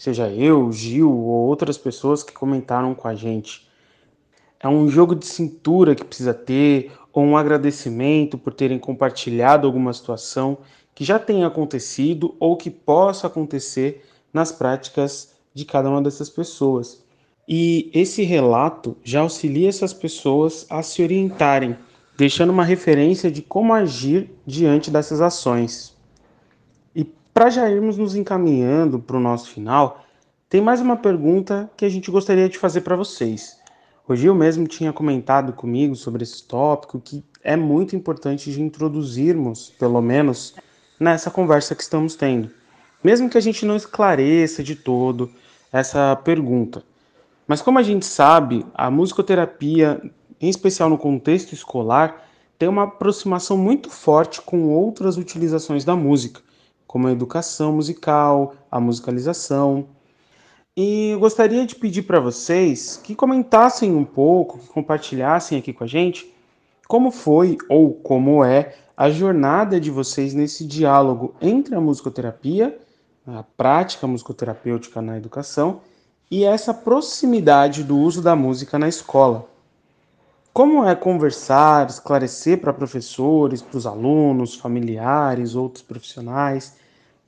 Speaker 5: seja eu, Gil ou outras pessoas que comentaram com a gente. É um jogo de cintura que precisa ter, ou um agradecimento por terem compartilhado alguma situação que já tenha acontecido ou que possa acontecer nas práticas de cada uma dessas pessoas. E esse relato já auxilia essas pessoas a se orientarem, deixando uma referência de como agir diante dessas ações. E para já irmos nos encaminhando para o nosso final, tem mais uma pergunta que a gente gostaria de fazer para vocês. O Gil mesmo tinha comentado comigo sobre esse tópico que é muito importante de introduzirmos, pelo menos, nessa conversa que estamos tendo. Mesmo que a gente não esclareça de todo essa pergunta. Mas como a gente sabe, a musicoterapia, em especial no contexto escolar, tem uma aproximação muito forte com outras utilizações da música, como a educação musical, a musicalização. E gostaria de pedir para vocês que comentassem um pouco, que compartilhassem aqui com a gente como foi ou como é a jornada de vocês nesse diálogo entre a musicoterapia, a prática musicoterapêutica na educação e essa proximidade do uso da música na escola. Como é conversar, esclarecer para professores, para os alunos, familiares, outros profissionais?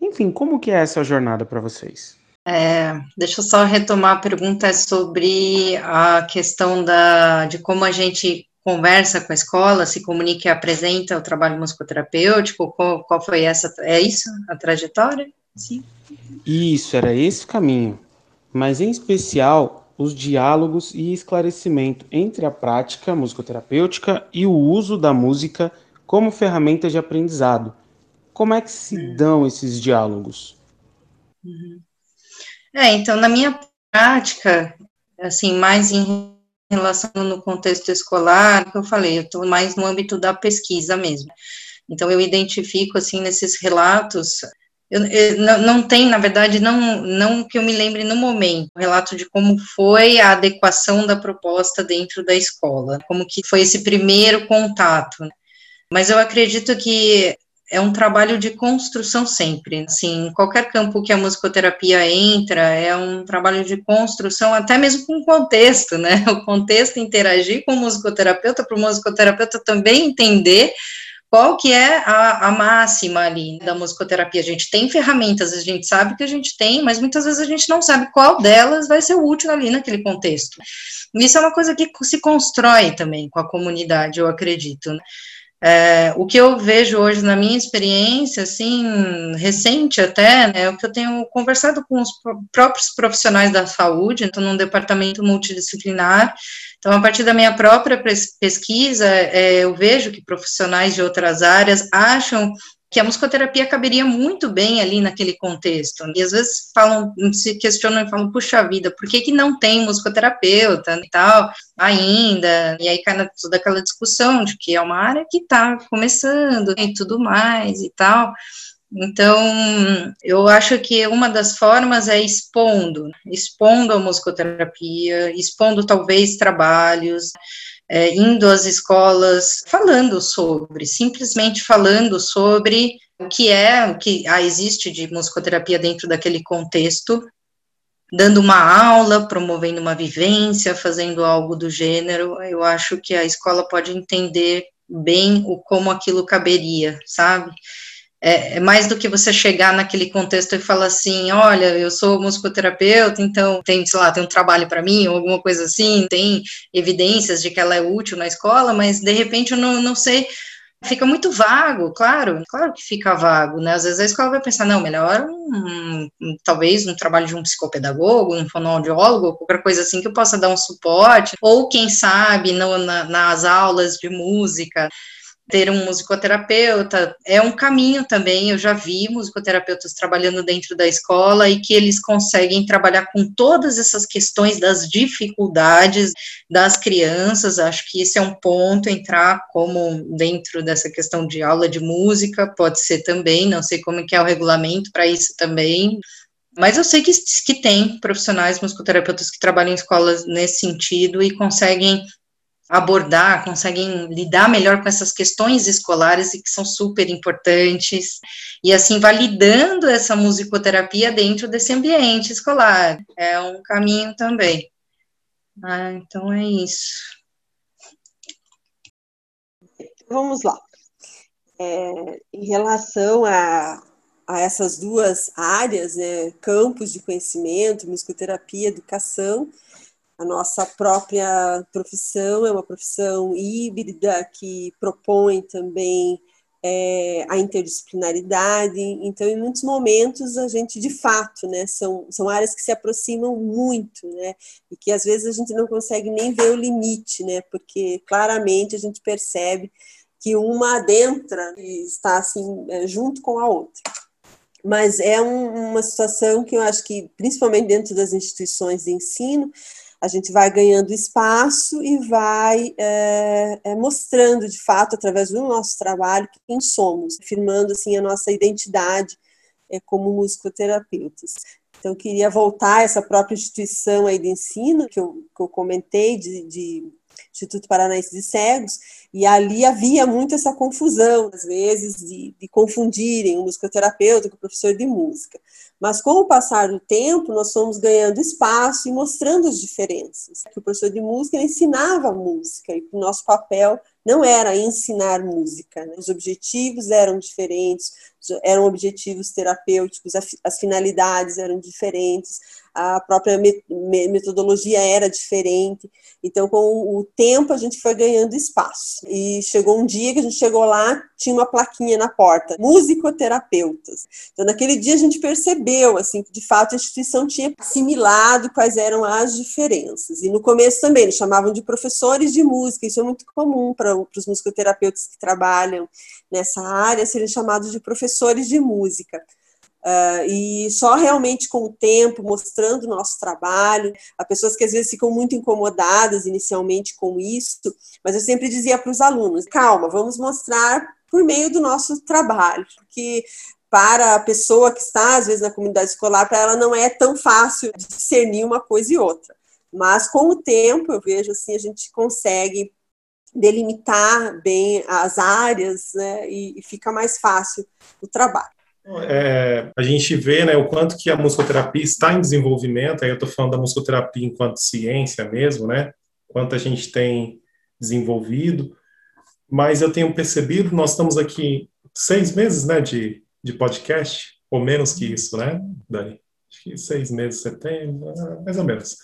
Speaker 5: Enfim, como que é essa jornada para vocês?
Speaker 2: É, deixa eu só retomar a pergunta sobre a questão da, de como a gente conversa com a escola, se comunica e apresenta o trabalho musicoterapêutico, qual, qual foi essa, é isso, a trajetória? Sim.
Speaker 5: Isso, era esse caminho, mas em especial os diálogos e esclarecimento entre a prática musicoterapêutica e o uso da música como ferramenta de aprendizado. Como é que se dão esses diálogos?
Speaker 2: Uhum. É, então, na minha prática, assim, mais em relação no contexto escolar, que eu falei, eu estou mais no âmbito da pesquisa mesmo. Então, eu identifico, assim, nesses relatos, eu, eu, não, não tem, na verdade, não, não que eu me lembre no momento, relato de como foi a adequação da proposta dentro da escola, como que foi esse primeiro contato. Mas eu acredito que é um trabalho de construção sempre. Assim, qualquer campo que a musicoterapia entra, é um trabalho de construção, até mesmo com o contexto, né? O contexto interagir com o musicoterapeuta, para o musicoterapeuta também entender qual que é a, a, máxima ali da musicoterapia. A gente tem ferramentas, a gente sabe que a gente tem, mas muitas vezes a gente não sabe qual delas vai ser útil ali naquele contexto. Isso é uma coisa que se constrói também com a comunidade, eu acredito. Né? É, o que eu vejo hoje na minha experiência, assim, recente até, né, é o que eu tenho conversado com os próprios profissionais da saúde, estou num departamento multidisciplinar, então, a partir da minha própria pesquisa, é, eu vejo que profissionais de outras áreas acham que a musicoterapia caberia muito bem ali naquele contexto. E às vezes falam, se questionam e falam, puxa vida, por que, que não tem musicoterapeuta e tal, ainda? E aí cai toda aquela discussão de que é uma área que está começando e tudo mais e tal. Então, eu acho que uma das formas é expondo, expondo a musicoterapia, expondo talvez trabalhos, é, indo às escolas falando sobre, simplesmente falando sobre o que é, o que ah, existe de musicoterapia dentro daquele contexto, dando uma aula, promovendo uma vivência, fazendo algo do gênero, eu acho que a escola pode entender bem o como aquilo caberia, sabe? É, é, mais do que você chegar naquele contexto e falar assim, olha, eu sou musicoterapeuta, então tem, sei lá, tem um trabalho para mim, ou alguma coisa assim, tem evidências de que ela é útil na escola, mas de repente eu não, não sei, fica muito vago, claro, claro que fica vago, né, às vezes a escola vai pensar, não, melhor um, um, talvez um trabalho de um psicopedagogo, um fonoaudiólogo, qualquer coisa assim que eu possa dar um suporte, ou quem sabe no, na, nas aulas de música, ter um musicoterapeuta é um caminho também. Eu já vi musicoterapeutas trabalhando dentro da escola e que eles conseguem trabalhar com todas essas questões das dificuldades das crianças. Acho que esse é um ponto entrar como dentro dessa questão de aula de música, pode ser também, não sei como que é o regulamento para isso também. Mas eu sei que, que tem profissionais musicoterapeutas que trabalham em escolas nesse sentido e conseguem abordar, conseguem lidar melhor com essas questões escolares e que são super importantes, e assim validando essa musicoterapia dentro desse ambiente escolar. É um caminho também. Ah, então é isso.
Speaker 1: Vamos lá. É, em relação a, a essas duas áreas, né, campos de conhecimento, musicoterapia, educação, a nossa própria profissão é uma profissão híbrida que propõe também é, a interdisciplinaridade. Então, em muitos momentos, a gente, de fato, né, são, são áreas que se aproximam muito, né, e que às vezes a gente não consegue nem ver o limite, né, porque claramente a gente percebe que uma adentra e está assim, é, junto com a outra mas é um, uma situação que eu acho que, principalmente dentro das instituições de ensino, a gente vai ganhando espaço e vai é, é, mostrando de fato através do nosso trabalho quem somos, afirmando assim a nossa identidade é, como musicoterapeutas. Então, queria voltar a essa própria instituição aí de ensino que eu, que eu comentei de, de Instituto Paranaense de Cegos, e ali havia muito essa confusão, às vezes, de, de confundirem o musicoterapeuta com o professor de música. Mas com o passar do tempo, nós fomos ganhando espaço e mostrando as diferenças. Que o professor de música ensinava música e o nosso papel não era ensinar música. Né? Os objetivos eram diferentes, eram objetivos terapêuticos, as finalidades eram diferentes, a própria metodologia era diferente. Então, com o tempo, a gente foi ganhando espaço. E chegou um dia que a gente chegou lá, tinha uma plaquinha na porta, musicoterapeutas. Então, naquele dia, a gente percebeu, assim, que de fato a instituição tinha assimilado quais eram as diferenças. E no começo também, eles chamavam de professores de música, isso é muito comum para os musicoterapeutas que trabalham nessa área, serem chamados de professores de música. Uh, e só realmente com o tempo, mostrando o nosso trabalho, há pessoas que às vezes ficam muito incomodadas inicialmente com isso, mas eu sempre dizia para os alunos: calma, vamos mostrar por meio do nosso trabalho, porque para a pessoa que está às vezes na comunidade escolar, para ela não é tão fácil discernir uma coisa e outra. Mas com o tempo, eu vejo assim, a gente consegue delimitar bem as áreas, né, e, e fica mais fácil o trabalho.
Speaker 6: É, a gente vê né, o quanto que a musicoterapia está em desenvolvimento, aí eu estou falando da musicoterapia enquanto ciência mesmo, né? Quanto a gente tem desenvolvido, mas eu tenho percebido, nós estamos aqui seis meses né, de, de podcast, ou menos que isso, né, Dani? Acho que seis meses, setembro, mais ou menos.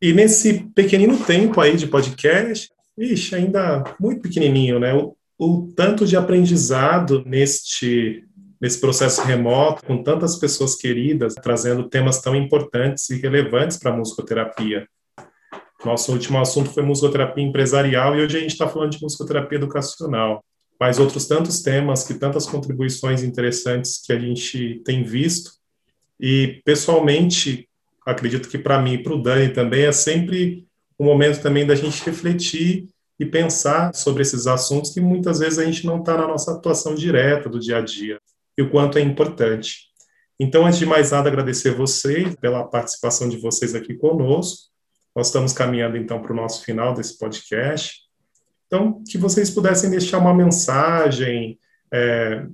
Speaker 6: E nesse pequenino tempo aí de podcast, ixi, ainda muito pequenininho, né? O, o tanto de aprendizado neste nesse processo remoto, com tantas pessoas queridas, trazendo temas tão importantes e relevantes para a musicoterapia. Nosso último assunto foi musicoterapia empresarial e hoje a gente está falando de musicoterapia educacional. Mas outros tantos temas, que tantas contribuições interessantes que a gente tem visto. E, pessoalmente, acredito que para mim e para o Dani também é sempre um momento também da gente refletir e pensar sobre esses assuntos que muitas vezes a gente não está na nossa atuação direta do dia a dia e o quanto é importante. Então, antes de mais nada, agradecer vocês pela participação de vocês aqui conosco. Nós estamos caminhando, então, para o nosso final desse podcast. Então, que vocês pudessem deixar uma mensagem, é,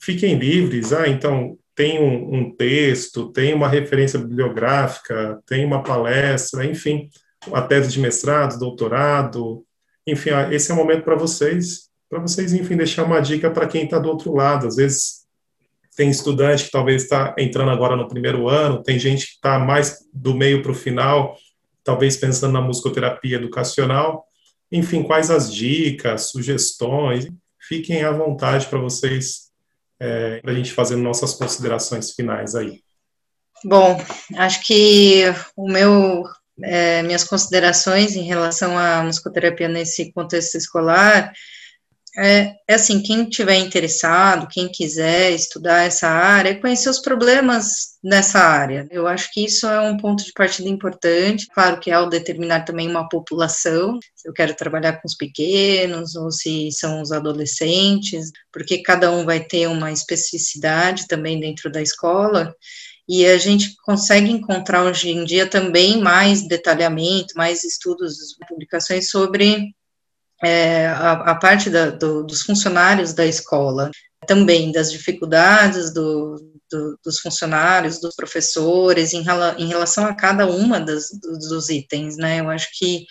Speaker 6: fiquem livres. Ah, então, tem um, um, texto, tem uma referência bibliográfica, tem uma palestra, enfim, a tese de mestrado, doutorado, enfim, ah, esse é o momento para vocês, para vocês, enfim, deixar uma dica para quem está do outro lado. Às vezes tem estudante que talvez está entrando agora no primeiro ano, tem gente que está mais do meio para o final, talvez pensando na musicoterapia educacional. Enfim, quais as dicas, sugestões? Fiquem à vontade para vocês, é, para a gente fazer nossas considerações finais aí.
Speaker 2: Bom, acho que o meu, é, minhas considerações em relação à musicoterapia nesse contexto escolar é, é, assim, quem tiver interessado, quem quiser estudar essa área, conhecer os problemas nessa área. Eu acho que isso é um ponto de partida importante. Claro que ao determinar também uma população, se eu quero trabalhar com os pequenos ou se são os adolescentes, porque cada um vai ter uma especificidade também dentro da escola. E a gente consegue encontrar hoje em dia também mais detalhamento, mais estudos, publicações sobre é, a, a, parte da, do, dos funcionários da escola, também das dificuldades do, do, dos funcionários, dos professores, em, em, relação a cada uma das, dos itens, né? Eu acho que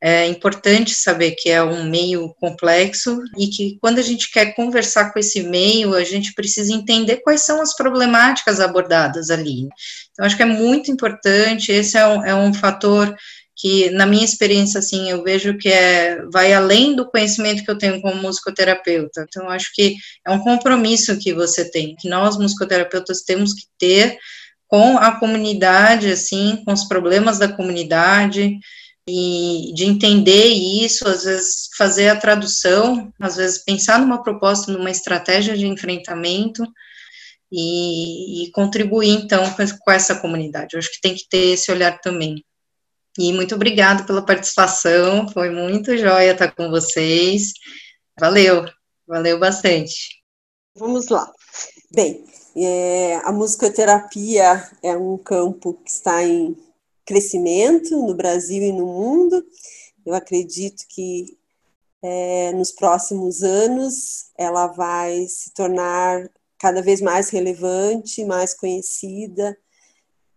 Speaker 2: é importante saber que é um meio complexo e que quando a gente quer conversar com esse meio, a gente precisa entender quais são as problemáticas abordadas ali. Então, acho que é muito importante, esse é um, é um fator que, na minha experiência, assim, eu vejo que é, vai além do conhecimento que eu tenho como musicoterapeuta. Então, acho que é um compromisso que você tem, que nós, musicoterapeutas, temos que ter com a comunidade, assim, com os problemas da comunidade, e de entender isso, às vezes fazer a tradução, às vezes pensar numa proposta, numa estratégia de enfrentamento e, e contribuir então com, essa comunidade. Eu acho que tem que ter esse olhar também. E muito obrigado pela participação, foi muito jóia estar com vocês. Valeu, valeu bastante.
Speaker 1: Vamos lá. Bem, é, a musicoterapia é um campo que está em crescimento no Brasil e no mundo. Eu acredito que é, nos próximos anos ela vai se tornar cada vez mais relevante, mais conhecida.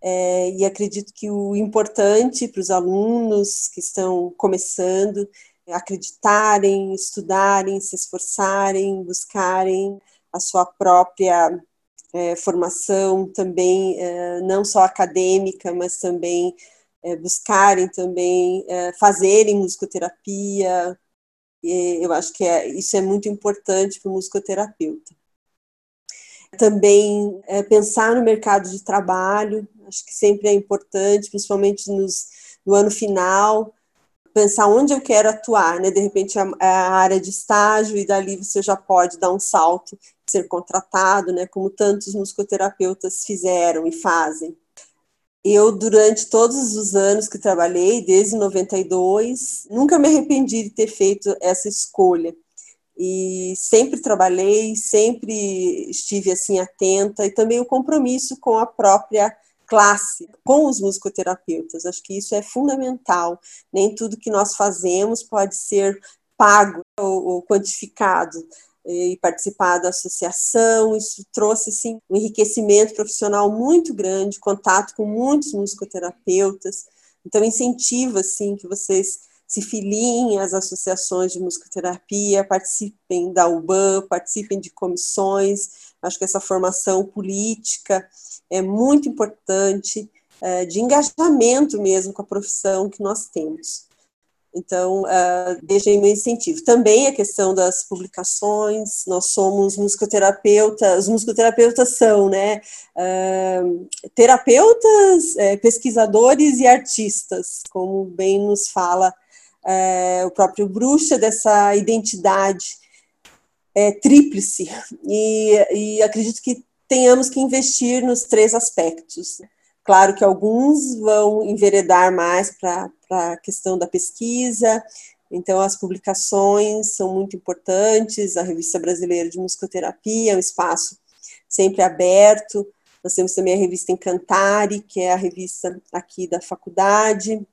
Speaker 1: É, e acredito que o importante para os alunos que estão começando é acreditarem, estudarem, se esforçarem, buscarem a sua própria é, formação também, é, não só acadêmica, mas também é, buscarem também é, fazerem musicoterapia. Eu acho que é, isso é muito importante para o musicoterapeuta. Também é, pensar no mercado de trabalho, acho que sempre é importante, principalmente nos, no ano final, pensar onde eu quero atuar, né? De repente a, a, área de estágio e dali você já pode dar um salto, ser contratado, né? Como tantos musicoterapeutas fizeram e fazem. Eu, durante todos os anos que trabalhei, desde 92, nunca me arrependi de ter feito essa escolha. E sempre trabalhei, sempre estive assim atenta e também o compromisso com a própria classe com os musicoterapeutas. Acho que isso é fundamental. Nem tudo que nós fazemos pode ser pago ou, ou quantificado e participar da associação, isso trouxe assim, um enriquecimento profissional muito grande, contato com muitos musicoterapeutas, então incentiva assim, que vocês se filiem às associações de musicoterapia, participem da UBAN, participem de comissões, acho que essa formação política é muito importante, é, de engajamento mesmo com a profissão que nós temos. Então, uh, deixem meu incentivo. Também a questão das publicações, nós somos musicoterapeutas, os musicoterapeutas são, né, uh, terapeutas, pesquisadores e artistas, como bem nos fala é, o próprio Bruxa, dessa identidade é, tríplice, e, e acredito que tenhamos que investir nos três aspectos. Claro que alguns vão enveredar mais para a questão da pesquisa, então as publicações são muito importantes, a Revista Brasileira de Musicoterapia é um espaço sempre aberto, nós temos também a revista Encantare, que é a revista aqui da Faculdade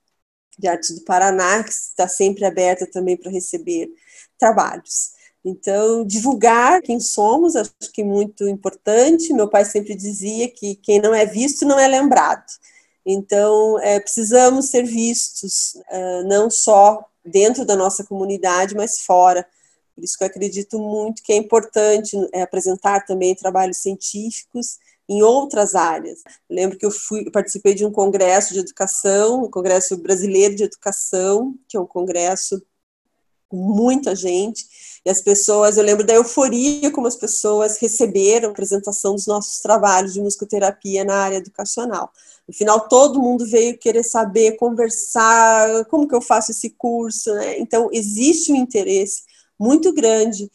Speaker 1: de Artes do Paraná, que está sempre aberta também para receber trabalhos. Então, divulgar quem somos, acho que é muito importante. Meu pai sempre dizia que quem não é visto não é lembrado. Então, é, precisamos ser vistos, uh, não só dentro da nossa comunidade, mas fora. Por isso que eu acredito muito que é importante é, apresentar também trabalhos científicos em outras áreas. Eu lembro que eu fui, participei de um congresso de educação, o Congresso Brasileiro de Educação, que é um congresso com muita gente, e as pessoas, eu lembro da euforia como as pessoas receberam a apresentação dos nossos trabalhos de musicoterapia na área educacional. No final, todo mundo veio querer saber, conversar, como que eu faço esse curso, né? Então, existe um interesse muito grande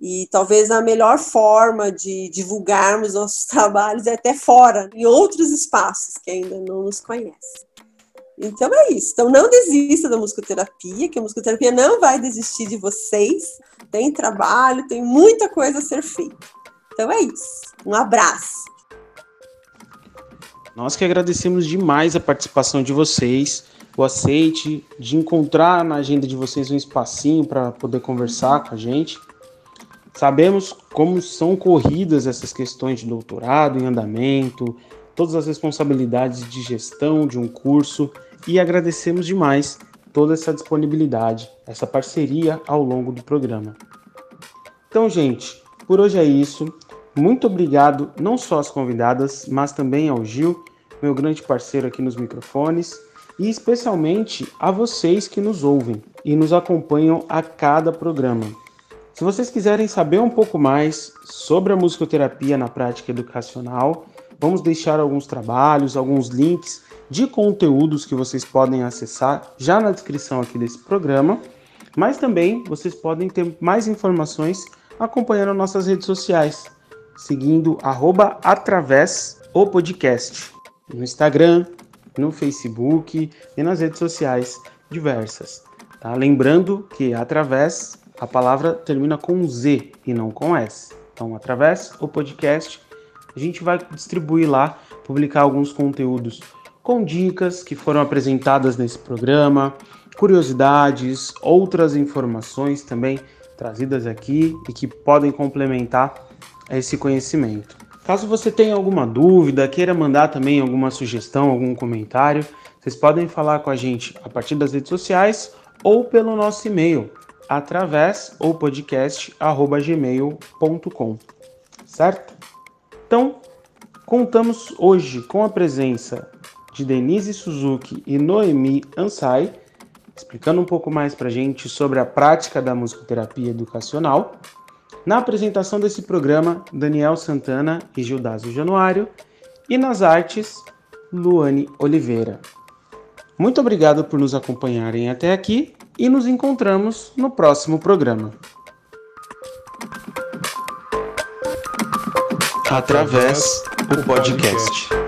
Speaker 1: e talvez a melhor forma de divulgarmos nossos trabalhos é até fora, em outros espaços que ainda não nos conhecem. Então é isso. Então não desista da musicoterapia, que a musicoterapia não vai desistir de vocês. Tem trabalho, tem muita coisa a ser feita. Então é isso. Um abraço.
Speaker 5: Nós que agradecemos demais a participação de vocês. o aceite, de encontrar na agenda de vocês um espacinho para poder conversar com a gente. Sabemos como são corridas essas questões de doutorado em andamento, todas as responsabilidades de gestão de um curso e agradecemos demais toda essa disponibilidade, essa parceria ao longo do programa. Então, gente, por hoje é isso. Muito obrigado não só às convidadas, mas também ao Gil, meu grande parceiro aqui nos microfones, e especialmente a vocês que nos ouvem e nos acompanham a cada programa. Se vocês quiserem saber um pouco mais sobre a musicoterapia na prática educacional, vamos deixar alguns trabalhos, alguns links de conteúdos que vocês podem acessar já na descrição aqui desse programa, mas também vocês podem ter mais informações acompanhando nossas redes sociais, seguindo arroba através o podcast no Instagram, no Facebook e nas redes sociais diversas. Tá? Lembrando que através a palavra termina com Z e não com S. Então, através o podcast, a gente vai distribuir lá, publicar alguns conteúdos com dicas que foram apresentadas nesse programa, curiosidades, outras informações também trazidas aqui e que podem complementar esse conhecimento. Caso você tenha alguma dúvida, queira mandar também alguma sugestão, algum comentário, vocês podem falar com a gente a partir das redes sociais ou pelo nosso e-mail através ou podcast@gmail.com. Certo? Então, contamos hoje com a presença de Denise Suzuki e Noemi Ansai, explicando um pouco mais para gente sobre a prática da musicoterapia educacional. Na apresentação desse programa, Daniel Santana e Gildásio Januário, e nas artes, Luane Oliveira. Muito obrigado por nos acompanharem até aqui e nos encontramos no próximo programa. Através do podcast.